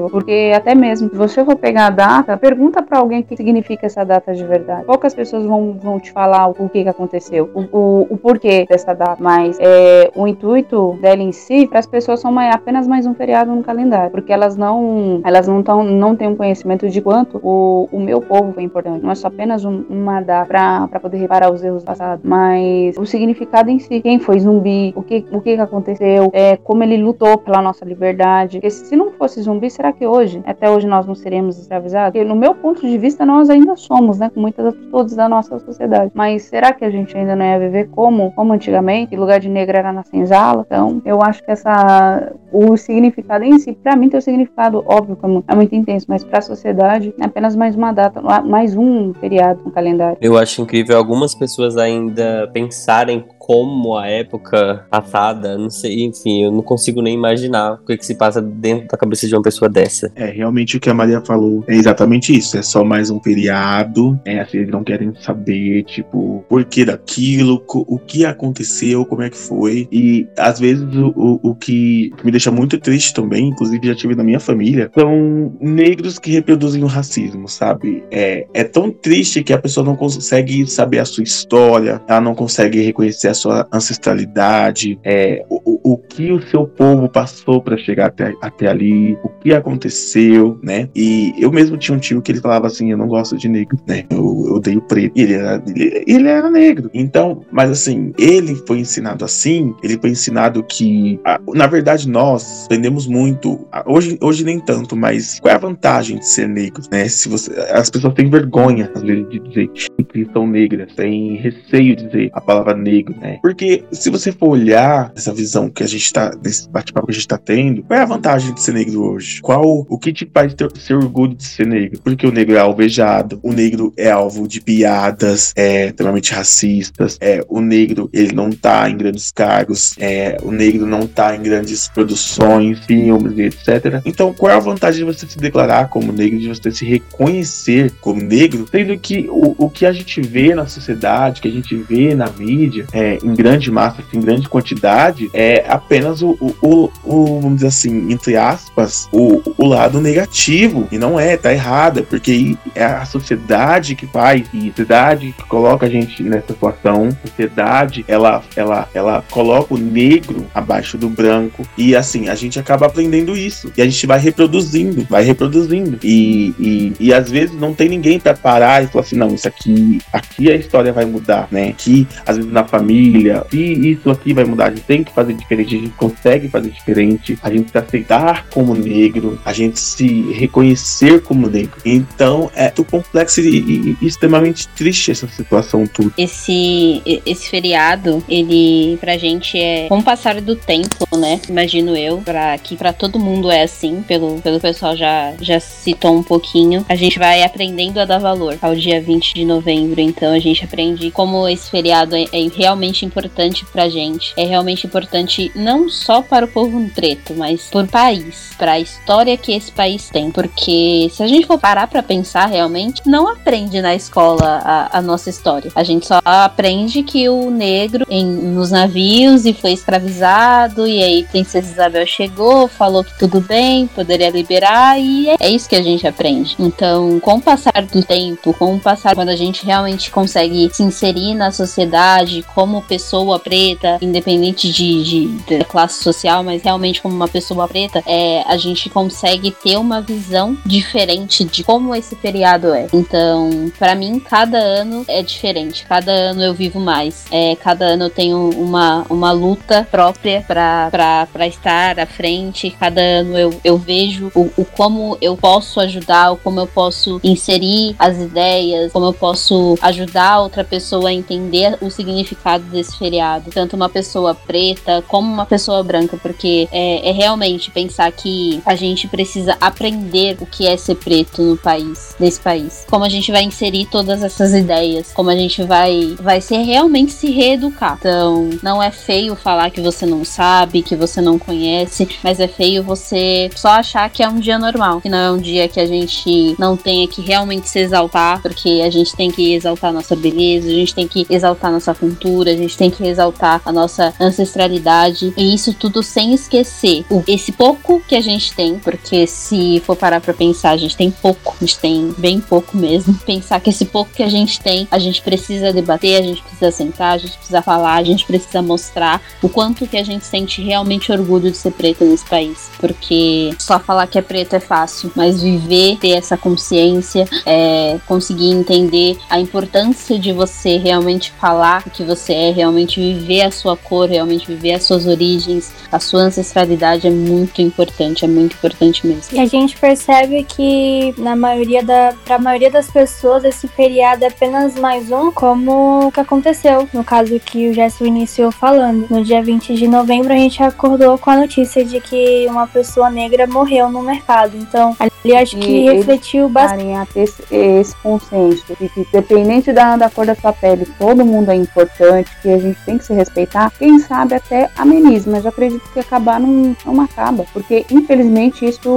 porque até mesmo se você for pegar a data, pergunta para alguém o que significa essa data de verdade. Poucas pessoas vão, vão te falar o que, que aconteceu, o, o, o porquê dessa data, mas é, o intuito dela em si, para as pessoas são mais, apenas mais um feriado no calendário, porque elas não elas não tão, não têm um conhecimento de quanto o, o meu povo foi importante. Não é só apenas um, uma data para poder reparar os erros passados, mas o significado em si, quem foi zumbi, o que o que, que aconteceu, é, como ele lutou pela nossa liberdade. Porque se não fosse zumbi, será que hoje, até hoje nós não seríamos escravizados? Porque no meu ponto de vista nós ainda somos, né, com muitas atitudes da nossa sociedade. Mas será que a gente ainda não ia viver como, como antigamente? Em lugar de negro era na senzala? Então, eu acho que essa o significado em si, para mim tem o significado óbvio, como é muito intenso, mas para a sociedade é apenas mais uma data, mais um feriado no calendário. Eu acho incrível algumas pessoas ainda pensarem como a época passada, não sei, enfim, eu não consigo nem imaginar o que, que se passa dentro da cabeça de uma pessoa dessa. É, realmente o que a Maria falou é exatamente isso. É só mais um feriado. É, assim, eles não querem saber, tipo, por que daquilo, o que aconteceu, como é que foi. E às vezes o, o, o que me deixa muito triste também, inclusive já tive na minha família, são negros que reproduzem o racismo, sabe? É, é tão triste que a pessoa não consegue saber a sua história, ela não consegue reconhecer a sua ancestralidade, é, o, o que o seu povo passou para chegar até, até ali, o que aconteceu, né? E eu mesmo tinha um tio que ele falava assim: Eu não gosto de negro, né? Eu, eu odeio preto. E ele era, ele, ele era negro. Então, mas assim, ele foi ensinado assim, ele foi ensinado que, na verdade, nós aprendemos muito. Hoje, hoje nem tanto, mas qual é a vantagem de ser negro, né? Se você, as pessoas têm vergonha, às vezes, de dizer que são negras, têm receio de dizer a palavra negro, né? Porque se você for olhar essa visão que a gente tá, desse bate-papo que a gente tá tendo, qual é a vantagem de ser negro hoje? Qual, o que te faz ter, ser orgulho de ser negro? Porque o negro é alvejado, o negro é alvo de piadas, é extremamente racistas, é, o negro, ele não tá em grandes cargos, é, o negro não tá em grandes produções, filmes e etc. Então, qual é a vantagem de você se declarar como negro, de você se reconhecer como negro, sendo que o, o que a gente vê na sociedade, que a gente vê na mídia, é, em grande massa, em grande quantidade, é apenas o, o, o, vamos dizer assim, entre aspas, o, o lado negativo. E não é, tá errada, porque é a sociedade que faz isso, a sociedade que coloca a gente nessa situação, a sociedade, ela, ela, ela coloca o negro abaixo do branco, e assim, a gente acaba aprendendo isso, e a gente vai reproduzindo, vai reproduzindo, e, e, e às vezes não tem ninguém para parar e falar assim, não, isso aqui, aqui a história vai mudar, né? Aqui, às vezes na família, se isso aqui vai mudar, a gente tem que fazer diferente, a gente consegue fazer diferente, a gente se aceitar como negro, a gente se reconhecer como negro. Então é muito complexo e, e, e extremamente triste essa situação tudo. Esse, esse feriado, ele pra gente é com o passar do tempo, né? Imagino eu, para que para todo mundo é assim, pelo, pelo pessoal já, já citou um pouquinho. A gente vai aprendendo a dar valor ao dia 20 de novembro, então a gente aprende como esse feriado é, é realmente importante pra gente. É realmente importante não só para o povo preto, mas por país, para a história que esse país tem. Porque se a gente for parar para pensar realmente, não aprende na escola a, a, nossa história. A gente só aprende que o negro em, nos navios e foi escravizado, e aí Princesa Isabel chegou, falou que tudo bem, poderia liberar, e é, é isso que a gente aprende. Então, com o passar do tempo, com o passar, quando a gente realmente consegue se inserir na sociedade como pessoa preta, independente de, de, de classe social, mas realmente como uma pessoa preta, é, a gente consegue ter uma visão diferente de como esse feriado é. Então, para mim, cada ano é diferente. Cada ano eu vivo mais. É, cada ano eu tenho uma, uma luta própria para estar à frente. Cada ano eu, eu vejo o, o como eu posso ajudar, o como eu posso inserir as ideias, como eu posso ajudar outra pessoa a entender o significado desse feriado. Tanto uma pessoa preta como uma pessoa branca, porque é, é realmente pensar que a gente precisa aprender o que é ser preto no país, nesse país. Como a gente vai inserir todas essas ideias, como a gente vai, vai ser realmente se reeducar. Então, não é feio falar que você não sabe, que você não conhece, mas é feio você só achar que é um dia normal, que não é um dia que a gente não tenha que realmente se exaltar, porque a gente tem que exaltar nossa beleza, a gente tem que exaltar nossa cultura, gente tem que exaltar a nossa ancestralidade, e isso tudo sem esquecer o, esse pouco que a gente tem, porque se for parar pra pensar, a gente tem pouco, a gente tem bem pouco mesmo. [laughs] Pensar que esse pouco que a gente tem, a gente precisa debater, a gente precisa sentar, a gente precisa falar, a gente precisa mostrar o quanto que a gente sente realmente orgulho de ser preto nesse país. Porque só falar que é preto é fácil, mas viver, ter essa consciência, é, conseguir entender a importância de você realmente falar o que você é, realmente viver a sua cor, realmente viver as suas origens, a sua ancestralidade é muito importante, é muito importante mesmo. E a gente percebe que na maioria da, pra maioria das pessoas esse feriado é apenas mais um, como o que aconteceu no caso que o Jéssica iniciou falando. No dia 20 de novembro a gente acordou com a notícia de que uma pessoa negra morreu no mercado. Então, ali acho que E refletiu bastante. a ter esse, esse consenso de que, independente da, da cor da sua pele, todo mundo é importante, que a gente tem que se respeitar. Quem sabe até ameniza, mas eu acredito que acabar não, não acaba, porque infelizmente isso,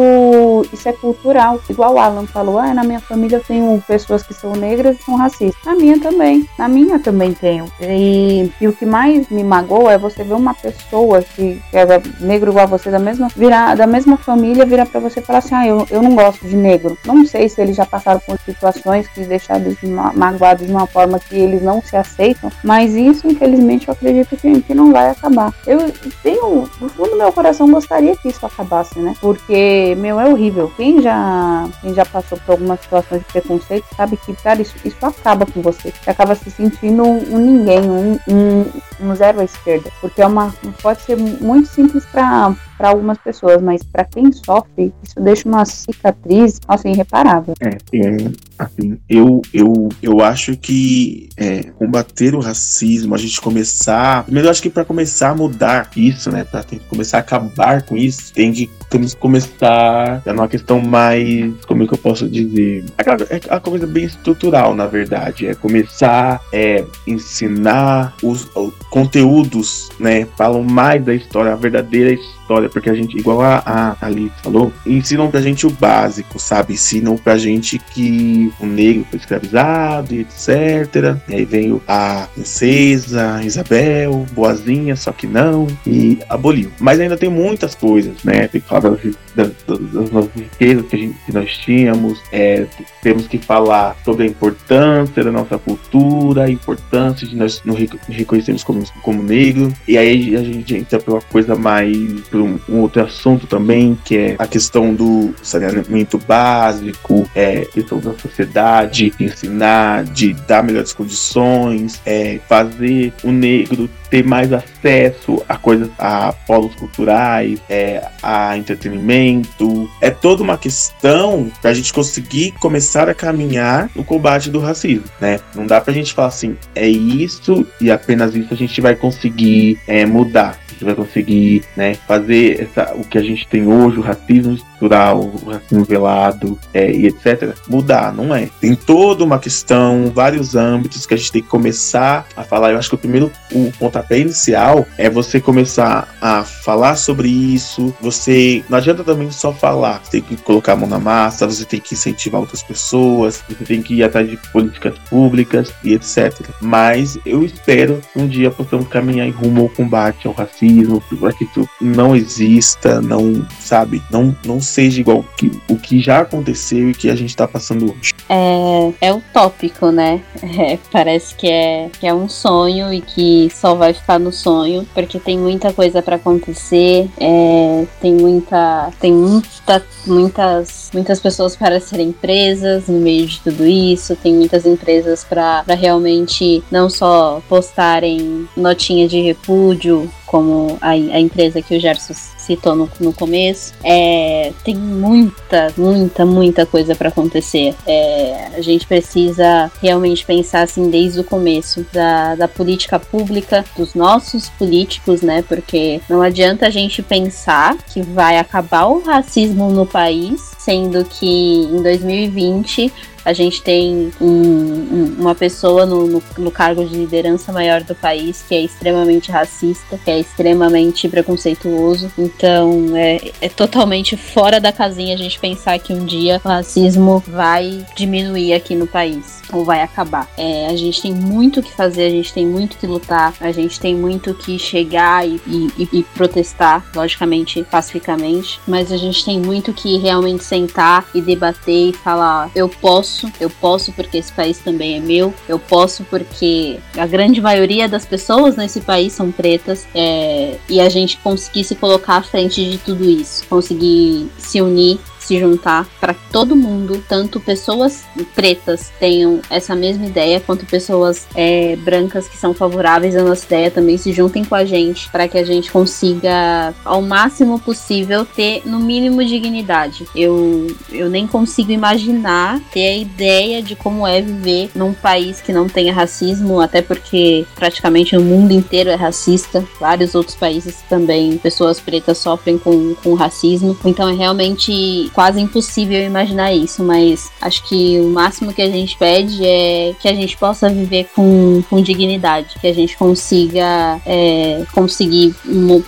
isso é cultural. Igual o Alan falou, ah, na minha família eu tenho pessoas que são negras e são racistas. Na minha também, na minha também tenho. E, e o que mais me magoa é você ver uma pessoa que, que é negro igual a você, da mesma, virar, da mesma família, virar pra você e falar assim, ah, eu, eu não gosto de negro. Não sei se eles já passaram por situações que deixaram eles ma- magoados de uma forma que eles não se aceitam, mas isso, infelizmente, eu acredito que, que não vai acabar. Eu tenho, no fundo do meu coração, gostaria que isso acabasse, né? Porque, meu, é horrível. Quem já, quem já passou por algumas situações de preconceito sabe que, cara, isso, isso acaba com você. Você acaba se sentindo um, um ninguém, um, um, um zero à esquerda, porque é uma pode ser muito simples para para algumas pessoas, mas para quem sofre, isso deixa uma cicatriz, assim, irreparável. É, é assim, eu, eu, eu acho que é, combater o racismo, a gente começar. Primeiro, eu acho que para começar a mudar isso, né, para começar a acabar com isso, tem que temos que começar é uma questão mais, como é que eu posso dizer? É uma coisa bem estrutural, na verdade. É começar é ensinar os, os conteúdos, né? Falam mais da história, a verdadeira história, porque a gente, igual a, a Alice falou, ensinam pra gente o básico, sabe? Ensinam pra gente que o negro foi escravizado e etc. E aí veio a princesa Isabel, boazinha, só que não, e aboliu. Mas ainda tem muitas coisas, né? Tem que falar das, das, das nossas riquezas que, a gente, que nós tínhamos, é, temos que falar sobre a importância da nossa cultura, a importância de nós nos reconhecermos como, como negro, e aí a gente entra pra uma coisa mais um, um, outro assunto também, que é a questão do saneamento básico, é, questão da sociedade, ensinar, de dar melhores condições, é, fazer o negro ter mais acesso a coisas, a polos culturais, é, a entretenimento. É toda uma questão para a gente conseguir começar a caminhar no combate do racismo, né? Não dá para a gente falar assim, é isso e apenas isso a gente vai conseguir é, mudar. Gente vai conseguir né, fazer essa, o que a gente tem hoje, o racismo o racismo velado é, e etc., mudar, não é. Tem toda uma questão, vários âmbitos que a gente tem que começar a falar. Eu acho que o primeiro o pontapé inicial é você começar a falar sobre isso. Você não adianta também só falar, você tem que colocar a mão na massa, você tem que incentivar outras pessoas, você tem que ir atrás de políticas públicas e etc. Mas eu espero que um dia possamos caminhar em rumo ao combate ao racismo para que isso não exista, não, sabe, não, não seja igual que, o que já aconteceu e que a gente está passando hoje. É, é utópico, né? [laughs] É, parece que é, que é um sonho e que só vai ficar no sonho, porque tem muita coisa para acontecer, é, tem muita, tem muita, muitas, muitas pessoas para serem presas no meio de tudo isso, tem muitas empresas para realmente não só postarem notinha de repúdio como a, a empresa que o Gerson citou no, no começo, é, tem muita, muita, muita coisa para acontecer. É, a gente precisa realmente pensar assim desde o começo da, da política pública, dos nossos políticos, né? Porque não adianta a gente pensar que vai acabar o racismo no país, sendo que em 2020 a gente tem um, um, uma pessoa no, no, no, cargo de liderança maior do país que é extremamente racista, que é extremamente preconceituoso. Então é, é totalmente fora da casinha a gente pensar que um dia o racismo vai diminuir aqui no país ou vai acabar. É, a gente tem muito que fazer, a gente tem muito que lutar, a gente tem muito que chegar e, e, e protestar, logicamente, pacificamente, mas a gente tem muito que realmente sentar e debater e falar: eu posso, eu posso porque esse país também é meu, eu posso porque a grande maioria das pessoas nesse país são pretas é, e a gente conseguir se colocar à frente de tudo isso, conseguir se unir se juntar para que todo mundo, tanto pessoas pretas tenham essa mesma ideia, quanto pessoas é, brancas que são favoráveis à nossa ideia também se juntem com a gente para que a gente consiga, ao máximo possível, ter no mínimo dignidade. Eu, eu nem consigo imaginar ter a ideia de como é viver num país que não tenha racismo, até porque praticamente o mundo inteiro é racista. Vários outros países também, pessoas pretas sofrem com, com racismo. Então é realmente quase impossível imaginar isso, mas acho que o máximo que a gente pede é que a gente possa viver com, com dignidade, que a gente consiga é, conseguir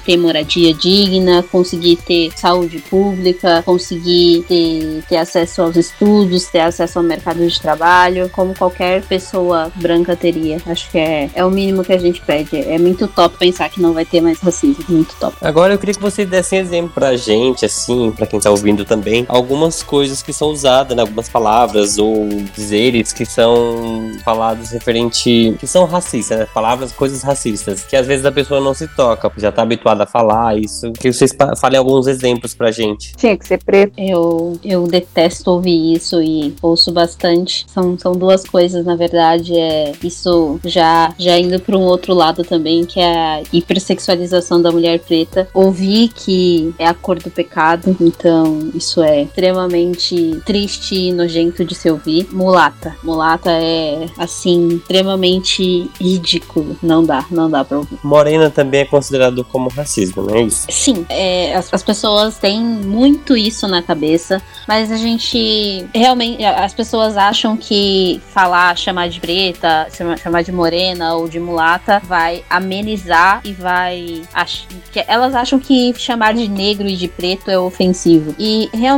ter moradia digna, conseguir ter saúde pública, conseguir ter, ter acesso aos estudos, ter acesso ao mercado de trabalho, como qualquer pessoa branca teria. Acho que é, é o mínimo que a gente pede. É muito top pensar que não vai ter mais racismo. Muito top. Agora eu queria que vocês dessem exemplo pra gente, assim, pra quem tá ouvindo também também algumas coisas que são usadas, né? Algumas palavras ou dizeres que são falados referente. que são racistas, né? Palavras, coisas racistas. Que às vezes a pessoa não se toca, já tá habituada a falar isso. Que vocês falem alguns exemplos pra gente. Tinha que ser preto. Eu, eu detesto ouvir isso e ouço bastante. São, são duas coisas, na verdade. É isso já, já indo para um outro lado também, que é a hipersexualização da mulher preta. Ouvir que é a cor do pecado, então isso é extremamente triste e nojento de se ouvir. Mulata. Mulata é, assim, extremamente ridículo. Não dá, não dá pra ouvir. Morena também é considerado como racismo, não é isso? Sim, é, as, as pessoas têm muito isso na cabeça, mas a gente realmente. As pessoas acham que falar, chamar de preta, chama- chamar de morena ou de mulata vai amenizar e vai. ach- elas acham que chamar de negro e de preto é ofensivo. E realmente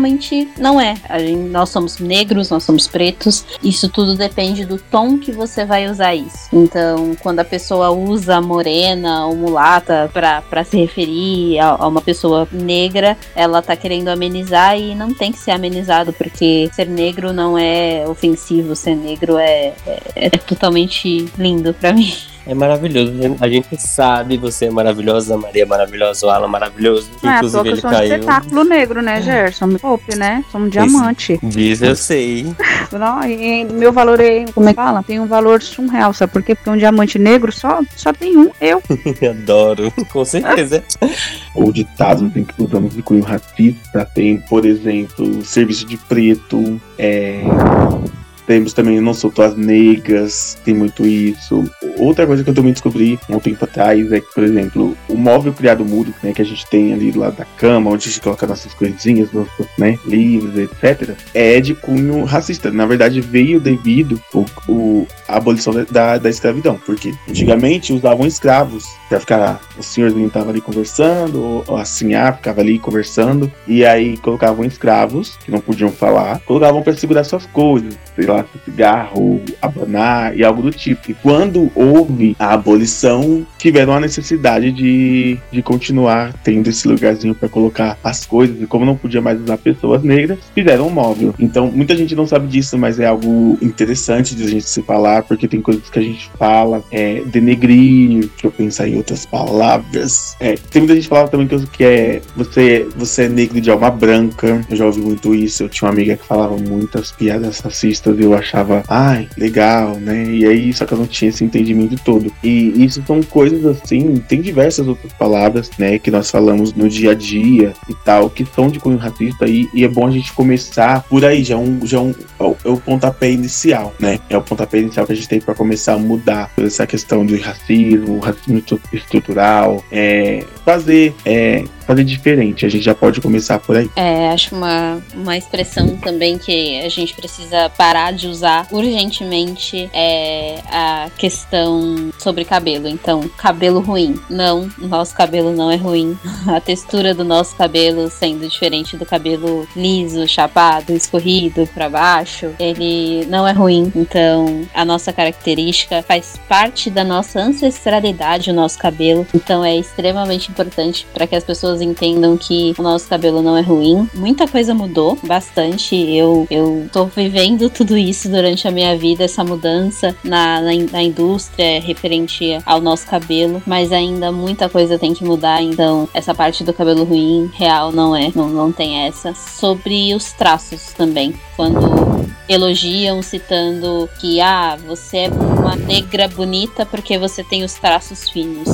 não é. Gente- nós somos negros, nós somos pretos. Isso tudo depende do tom que você vai usar isso. Então, quando a pessoa usa morena ou mulata pra se referir a, a uma pessoa negra, ela tá querendo amenizar e não tem que ser amenizado, porque ser negro não é ofensivo, ser negro é, é, é totalmente lindo pra mim. É maravilhoso. A gente sabe, você é maravilhosa, a Maria é maravilhosa, o Alan é maravilhoso. Não é Inclusive ele sou um caiu. espetáculo negro, né, Gerson? Me poupe, né? Sou um diamante. Diz eu sei. [laughs] Não, meu valor é, como é que fala? Tem um valor surreal, sabe por quê? Porque um diamante negro só, só tem um, eu. [laughs] Adoro. Com certeza. [laughs] ou ditados em que usamos de cunho racista. Tem, por exemplo, serviço de preto. é, Temos também não soltou as negras, tem muito isso. Outra coisa que eu também descobri um tempo atrás é que, por exemplo, o móvel criado mudo, né, que a gente tem ali do lado da cama, onde a gente coloca nossas coisinhas, nossos né, livros, etc., é de cunho racista. Na verdade, veio devido o, a abolição da- da, escravidão, porque antigamente usavam escravos pra ficar, o senhorzinho tava ali conversando, ou, a senhora ficava ali conversando, e aí colocavam escravos, que não podiam falar, colocavam pra segurar suas coisas, sei lá, seu cigarro, abanar e algo do tipo. E quando houve a abolição, tiveram a necessidade de, de continuar tendo esse lugarzinho pra colocar as coisas, e como não podia mais usar pessoas negras, fizeram um móvel. Então, muita gente não sabe disso, mas é algo interessante de a gente se falar, porque tem coisas que a gente fala, é, denegrir, deixa eu pensar em outras palavras. É, tem muita gente que fala também que é você, você é negro de alma branca. Eu já ouvi muito isso. Eu tinha uma amiga que falava muitas piadas racistas e eu achava, ai, legal, né? E aí, só que eu não tinha esse entendimento todo. E isso são coisas assim, tem diversas outras palavras, né, que nós falamos no dia a dia e tal, que são de cunho racista e, e é bom a gente começar por aí, já é um, já é um, é o- é o pontapé inicial, né? É o pontapé inicial que a gente tem para começar a mudar essa questão de racismo, racismo estrutural, é, fazer, é, fazer diferente. A gente já pode começar por aí. É, acho uma, uma expressão também que a gente precisa parar de usar urgentemente é a questão sobre cabelo. Então, cabelo ruim. Não, nosso cabelo não é ruim. [laughs] A textura do nosso cabelo sendo diferente do cabelo liso, chapado, escorrido para baixo, ele não é ruim. Então, a nossa característica faz parte da nossa ancestralidade, o nosso cabelo. Então, é extremamente importante para que as pessoas entendam que o nosso cabelo não é ruim. Muita coisa mudou bastante. Eu, eu tô vivendo tudo isso durante a minha vida, essa mudança na, na, na indústria referente ao nosso cabelo, mas ainda muita coisa tem que mudar. Então, essa parte do cabelo ruim, real, não é. Não, não tem essa. Sobre os traços também. Quando elogiam citando que ah, você é uma negra bonita porque você tem os traços finos.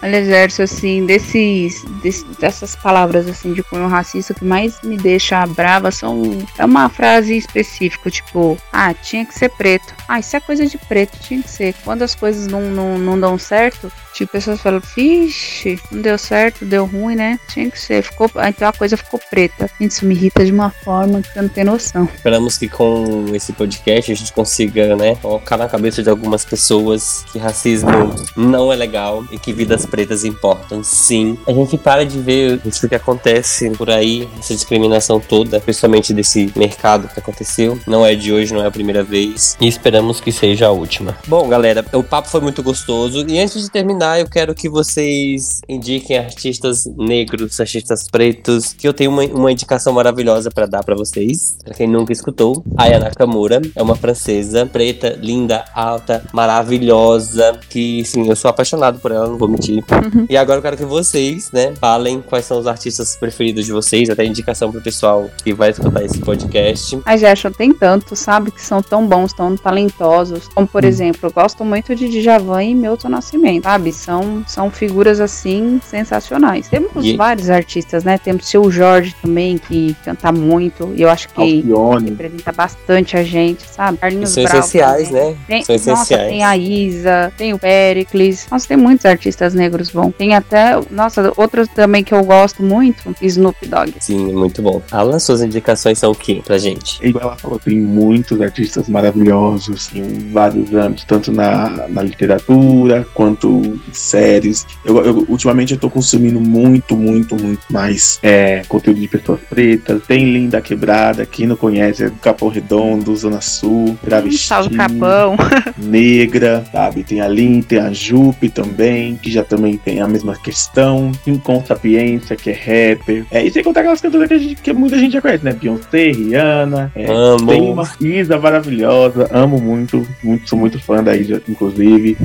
Olha, Gerson, assim, desses, desse- dessas palavras assim de cunho racista, que mais me deixa brava são. É uma frase específica, tipo, ah, tinha que ser preto. Ah, isso é coisa de preto, tinha que ser. Quando as coisas não, não, não dão certo, tipo, pessoas falam, vixe, não deu certo, deu ruim, né? Tinha que ser. Ficou, ah, então a coisa ficou preta. Isso me irrita de uma forma que você não tem noção. Esperamos que com esse podcast a gente consiga, né, colocar na cabeça de algumas pessoas que racismo não é legal e que vidas pretas importam, sim. A gente para de ver isso que acontece por aí, essa discriminação toda, principalmente desse mercado que aconteceu. Não é de hoje, não é a primeira vez e esperamos que seja a última. Bom, galera, o papo foi muito gostoso e antes de terminar, eu quero que vocês indiquem artistas negros, artistas pretos, que eu tenho uma, uma indicação maravilhosa para dar para vocês. Pra quem nunca escutou, Aya Nakamura é uma francesa, preta, linda, alta, maravilhosa, que sim, eu sou apaixonado por ela, não vou mentir. E agora eu quero que vocês, né, falem quais são os artistas preferidos de vocês, até indicação pro pessoal que vai escutar esse podcast. Mas Gerson, tem tantos, sabe, que são tão bons, tão talentosos. Como, por exemplo, eu gosto muito de Djavan e Milton Nascimento, sabe? São, são figuras, assim, sensacionais. Temos vários artistas, né? Temos seu Jorge também, que canta muito. E eu acho que Alcione. representa bastante a gente, sabe? Carlinhos são Brau essenciais, também. né? Tem, São nossa, essenciais. tem a Isa, tem o Pericles. Nossa, tem muitos artistas negros bons. Tem até, nossa, outros também que eu gosto muito, Snoop Dogg. Sim, muito bom. Alan, suas indicações são o que pra gente? Igual ela falou, tem muitos artistas maravilhosos em vários âmbitos, tanto na, na literatura quanto em séries. Eu, eu- ultimamente eu tô consumindo muito, muito, muito mais é, conteúdo de pessoas pretas. Tem Linda Quebrada, quem não conhece, é do Capão Redondo, Zona Sul, Travesti, Capão. [laughs] Negra, sabe? Tem a Lin, tem a Jupe também, que já também tem a mesma questão. Tem Com Sapiência, que é rapper. É, e sem contar aquelas cantoras que, a gente- que muita gente já conhece, né? Beyoncé, Rihanna. é, Amo. Tem uma Isa maravilhosa, amo muito, muito, sou muito fã da Isa, inclusive.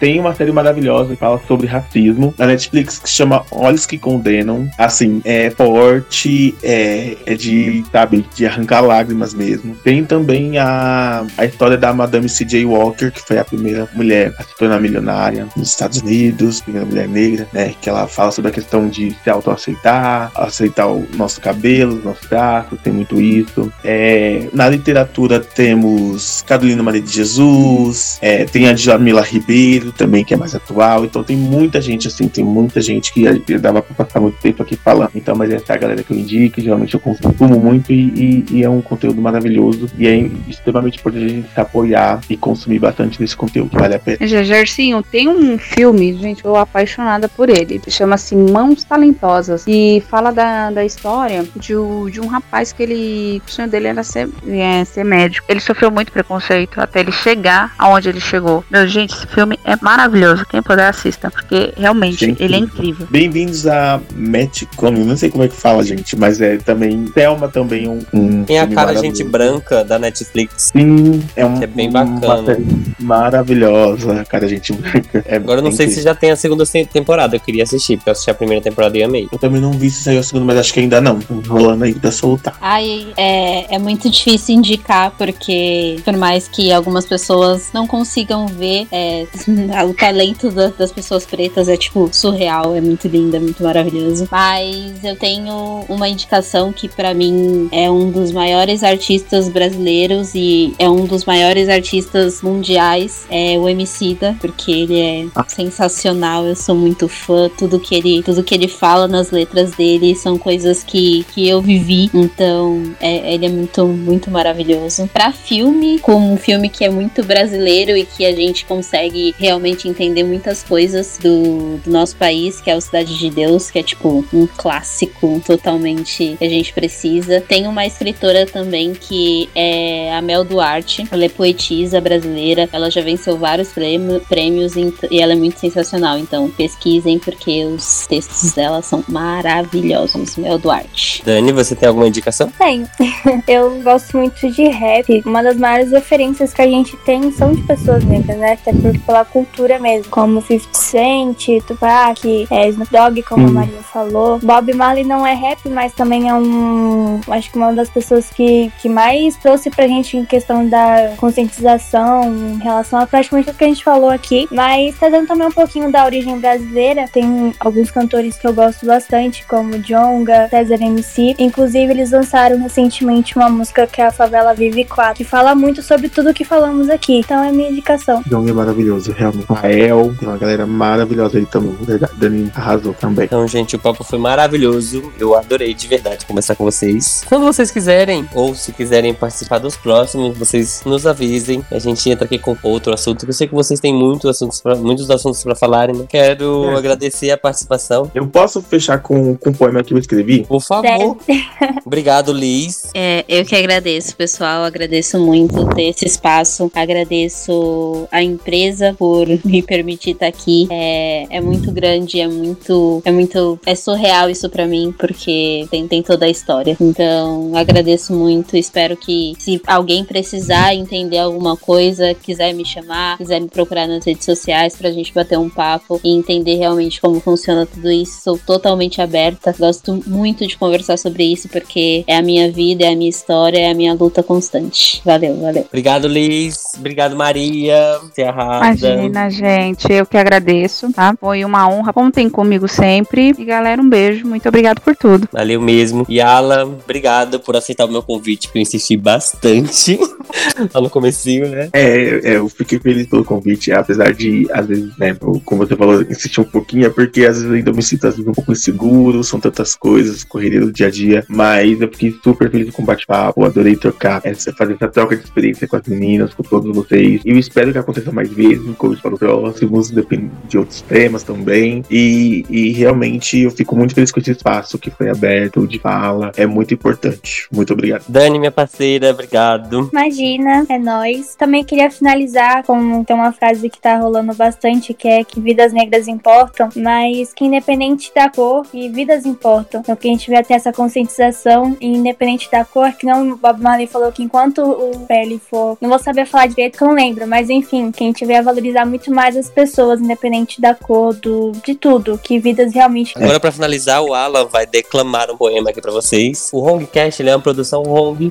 Tem uma série maravilhosa que fala sobre racismo na Netflix que se chama Olhos que Condenam. Assim, é forte, é, é de, sabe, de arrancar lágrimas mesmo. Tem também a, a história da Madame C.J. Walker, que foi a primeira mulher a se tornar milionária nos Estados Unidos, primeira mulher negra, né? Que ela fala sobre a questão de se autoaceitar, aceitar o nosso cabelo, os nossos traços, tem muito isso. É, na literatura temos Carolina Maria de Jesus, é, tem a Jamila Ribeiro também, que é mais atual. Então tem muita gente assim, tem muita gente que dava pra passar muito tempo aqui falando. Então, mas essa é a galera que eu indico, geralmente eu consumo muito e, e- e é um conteúdo maravilhoso. E é extremamente importante a gente se apoiar e consumir bastante desse conteúdo, vale a pena. Gersinho, tem um filme, gente, eu apaixonada por ele. Chama-se Mãos Talentosas. E fala da, da história de, o- de um rapaz que ele. O sonho dele era ser, é, ser médico. Ele sofreu muito preconceito até ele chegar aonde ele chegou. Meu, gente, esse filme é maravilhoso. Quem puder assista, porque realmente Gente. ele é incrível. Bem-vindos a Matt Comics, não sei como é que fala, gente, mas é também. Thelma também um. um a cara Gente. Branca da Netflix. Sim, é, um, é bem bacana. maravilhosa, cara, gente branca. É, Agora eu não sei se já tem a segunda se- temporada. Eu queria assistir, porque eu assisti a primeira temporada e amei. Eu também não vi se saiu a segunda, mas acho que ainda não. Rolando aí pra soltar. Ai, é, é muito difícil indicar, porque por mais que algumas pessoas não consigam ver, é, [laughs] o talento da- das pessoas pretas é, tipo, surreal, é muito lindo, é muito maravilhoso. Mas eu tenho uma indicação que pra mim é um dos maiores artistas brasileiros e é um dos maiores artistas mundiais, é o Emicida, porque ele é sensacional, eu sou muito fã, tudo que ele, tudo que ele fala nas letras dele são coisas que, que eu vivi, então é, ele é muito, muito maravilhoso. Pra filme, como um filme que é muito brasileiro e que a gente consegue realmente entender muitas coisas do, do nosso país, que é o Cidade de Deus, que é tipo um clássico totalmente que a gente precisa. Tem uma escritora também que é a Mel Duarte, ela é poetisa brasileira, ela já venceu vários prêmio- prêmios e ela é muito sensacional, então pesquisem porque os textos dela são maravilhosos. Mel Duarte. Dani, você tem alguma indicação? Tenho. [laughs] Eu gosto muito de rap. Uma das maiores referências que a gente tem são de pessoas negras, né? Até por, pela cultura mesmo. Como 50 Cent, Tupac, é, Snoop Dogg, como a Hum. Maria falou. Bob Marley não é rap, mas também é um... Acho que uma das pessoas que, que mais trouxe pra gente em questão da conscientização em relação a praticamente tudo que a gente falou aqui. Mas trazendo também um pouquinho da origem brasileira, tem alguns cantores que eu gosto bastante, como Jonga, César MC. Inclusive, eles lançaram recentemente uma música que é a Favela Vive 4, que fala muito sobre tudo que falamos aqui. Então é minha indicação. Então é maravilhoso, realmente. Rael, tem uma galera maravilhosa aí também. Verdade, Dani arrasou também. Então, gente, o papo foi maravilhoso. Eu adorei de verdade conversar com vocês. Quando vocês quiserem, ou se quiserem participar dos próximos, vocês nos avisem. A gente entra aqui com outro assunto. Eu sei que vocês têm muito assuntos pra, muitos assuntos para falarem, né? Quero É. agradecer a participação. Eu posso fechar com, com um poema que eu escrevi? Por favor. [laughs] Obrigado, Liz. É, eu que agradeço, pessoal. Agradeço muito ter esse espaço. Agradeço a empresa por [laughs] me permitir estar aqui. É, é muito grande, é muito, é muito, é surreal isso pra mim, porque tem, tem toda a história. Então, agradeço muito. Espero que se alguém precisar entender alguma coisa, quiser me chamar, quiser me procurar nas redes sociais pra gente bater um papo e entender realmente como funciona tudo isso, sou totalmente aberta. Gosto muito de conversar sobre isso porque é a minha vida, é a minha história, é a minha luta constante. Valeu, valeu. Obrigado, Liz. Obrigado, Maria. Você arrasa. Imagina, gente, eu que agradeço, tá? Foi uma honra. Contem comigo sempre. E galera, um beijo. Muito obrigado por tudo. Valeu mesmo. E Ala, obrigado por aceitar o meu convite, que eu insisti bastante [laughs] lá no comecinho, né? É, é, eu fiquei feliz pelo convite, apesar de, às vezes, né, como você falou, insistir um pouquinho, é porque às vezes ainda me sinto às vezes, um pouco inseguro, são tantas coisas, correria do dia a dia, mas eu fiquei super feliz com o bate-papo, adorei trocar, fazer essa troca de experiência com as meninas, com todos vocês, e eu espero que aconteça mais vezes, coisas para os próximos, depende de outros temas também, e, e realmente eu fico muito feliz com esse espaço que foi aberto, de fala, é muito importante. Muito obrigado. Dani, minha parceira, obrigado. Imagina, é nóis. Também queria finalizar com tem uma frase que tá rolando bastante, que é que vidas negras importam, mas que independente da cor, que vidas importam. Então que a gente vai ter essa conscientização, e independente da cor, que não o Bob Marley falou que enquanto o pele for. Não vou saber falar direito que eu não lembro, mas enfim, que a gente vai valorizar muito mais as pessoas, independente da cor, do, de tudo, que vidas realmente. Agora, pra finalizar, o Alan vai declamar um poema aqui pra vocês. O Hongcast ele é uma produção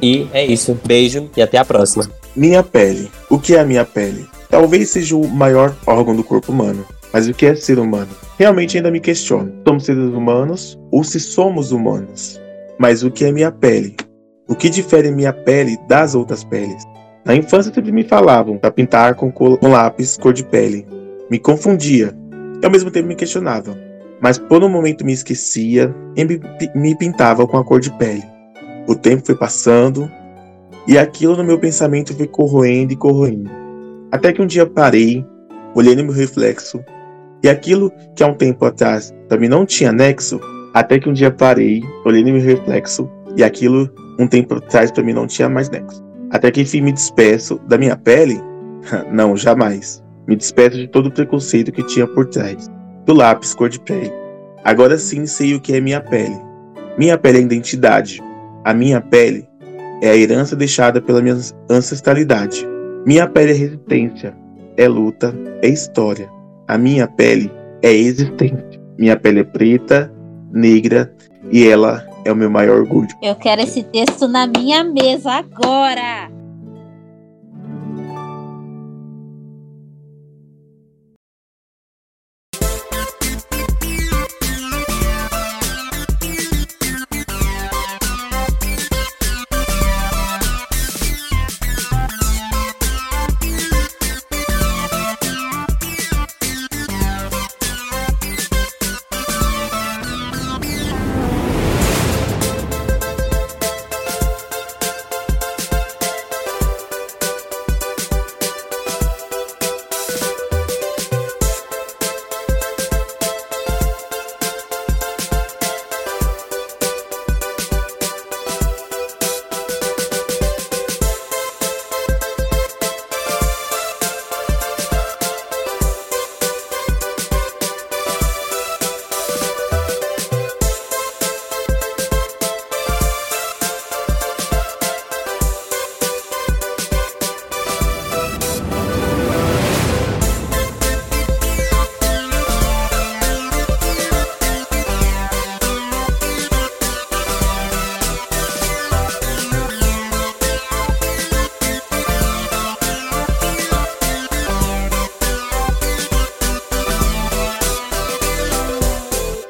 E é isso. Beijo e até a próxima. Minha pele. O que é a minha pele? Talvez seja o maior órgão do corpo humano. Mas o que é ser humano? Realmente ainda me questiono. Somos seres humanos ou se somos humanos? Mas o que é minha pele? O que difere minha pele das outras peles? Na infância sempre me falavam para pintar com, com lápis cor de pele. Me confundia e ao mesmo tempo me questionava. Mas por um momento me esquecia e me, me pintava com a cor de pele. O tempo foi passando e aquilo no meu pensamento foi corroendo e corroendo. Até que um dia parei, olhei no meu reflexo, e aquilo que há um tempo atrás também não tinha nexo, até que um dia parei, olhei no meu reflexo, e aquilo um tempo atrás para mim não tinha mais nexo. Até que enfim me despeço da minha pele? [laughs] não, jamais. Me despeço de todo o preconceito que tinha por trás. Do lápis cor de pele. Agora sim sei o que é minha pele. Minha pele é identidade. A minha pele é a herança deixada pela minha ancestralidade. Minha pele é resistência, é luta, é história. A minha pele é existência. Minha pele é preta, negra e ela é o meu maior orgulho. Eu quero esse texto na minha mesa agora.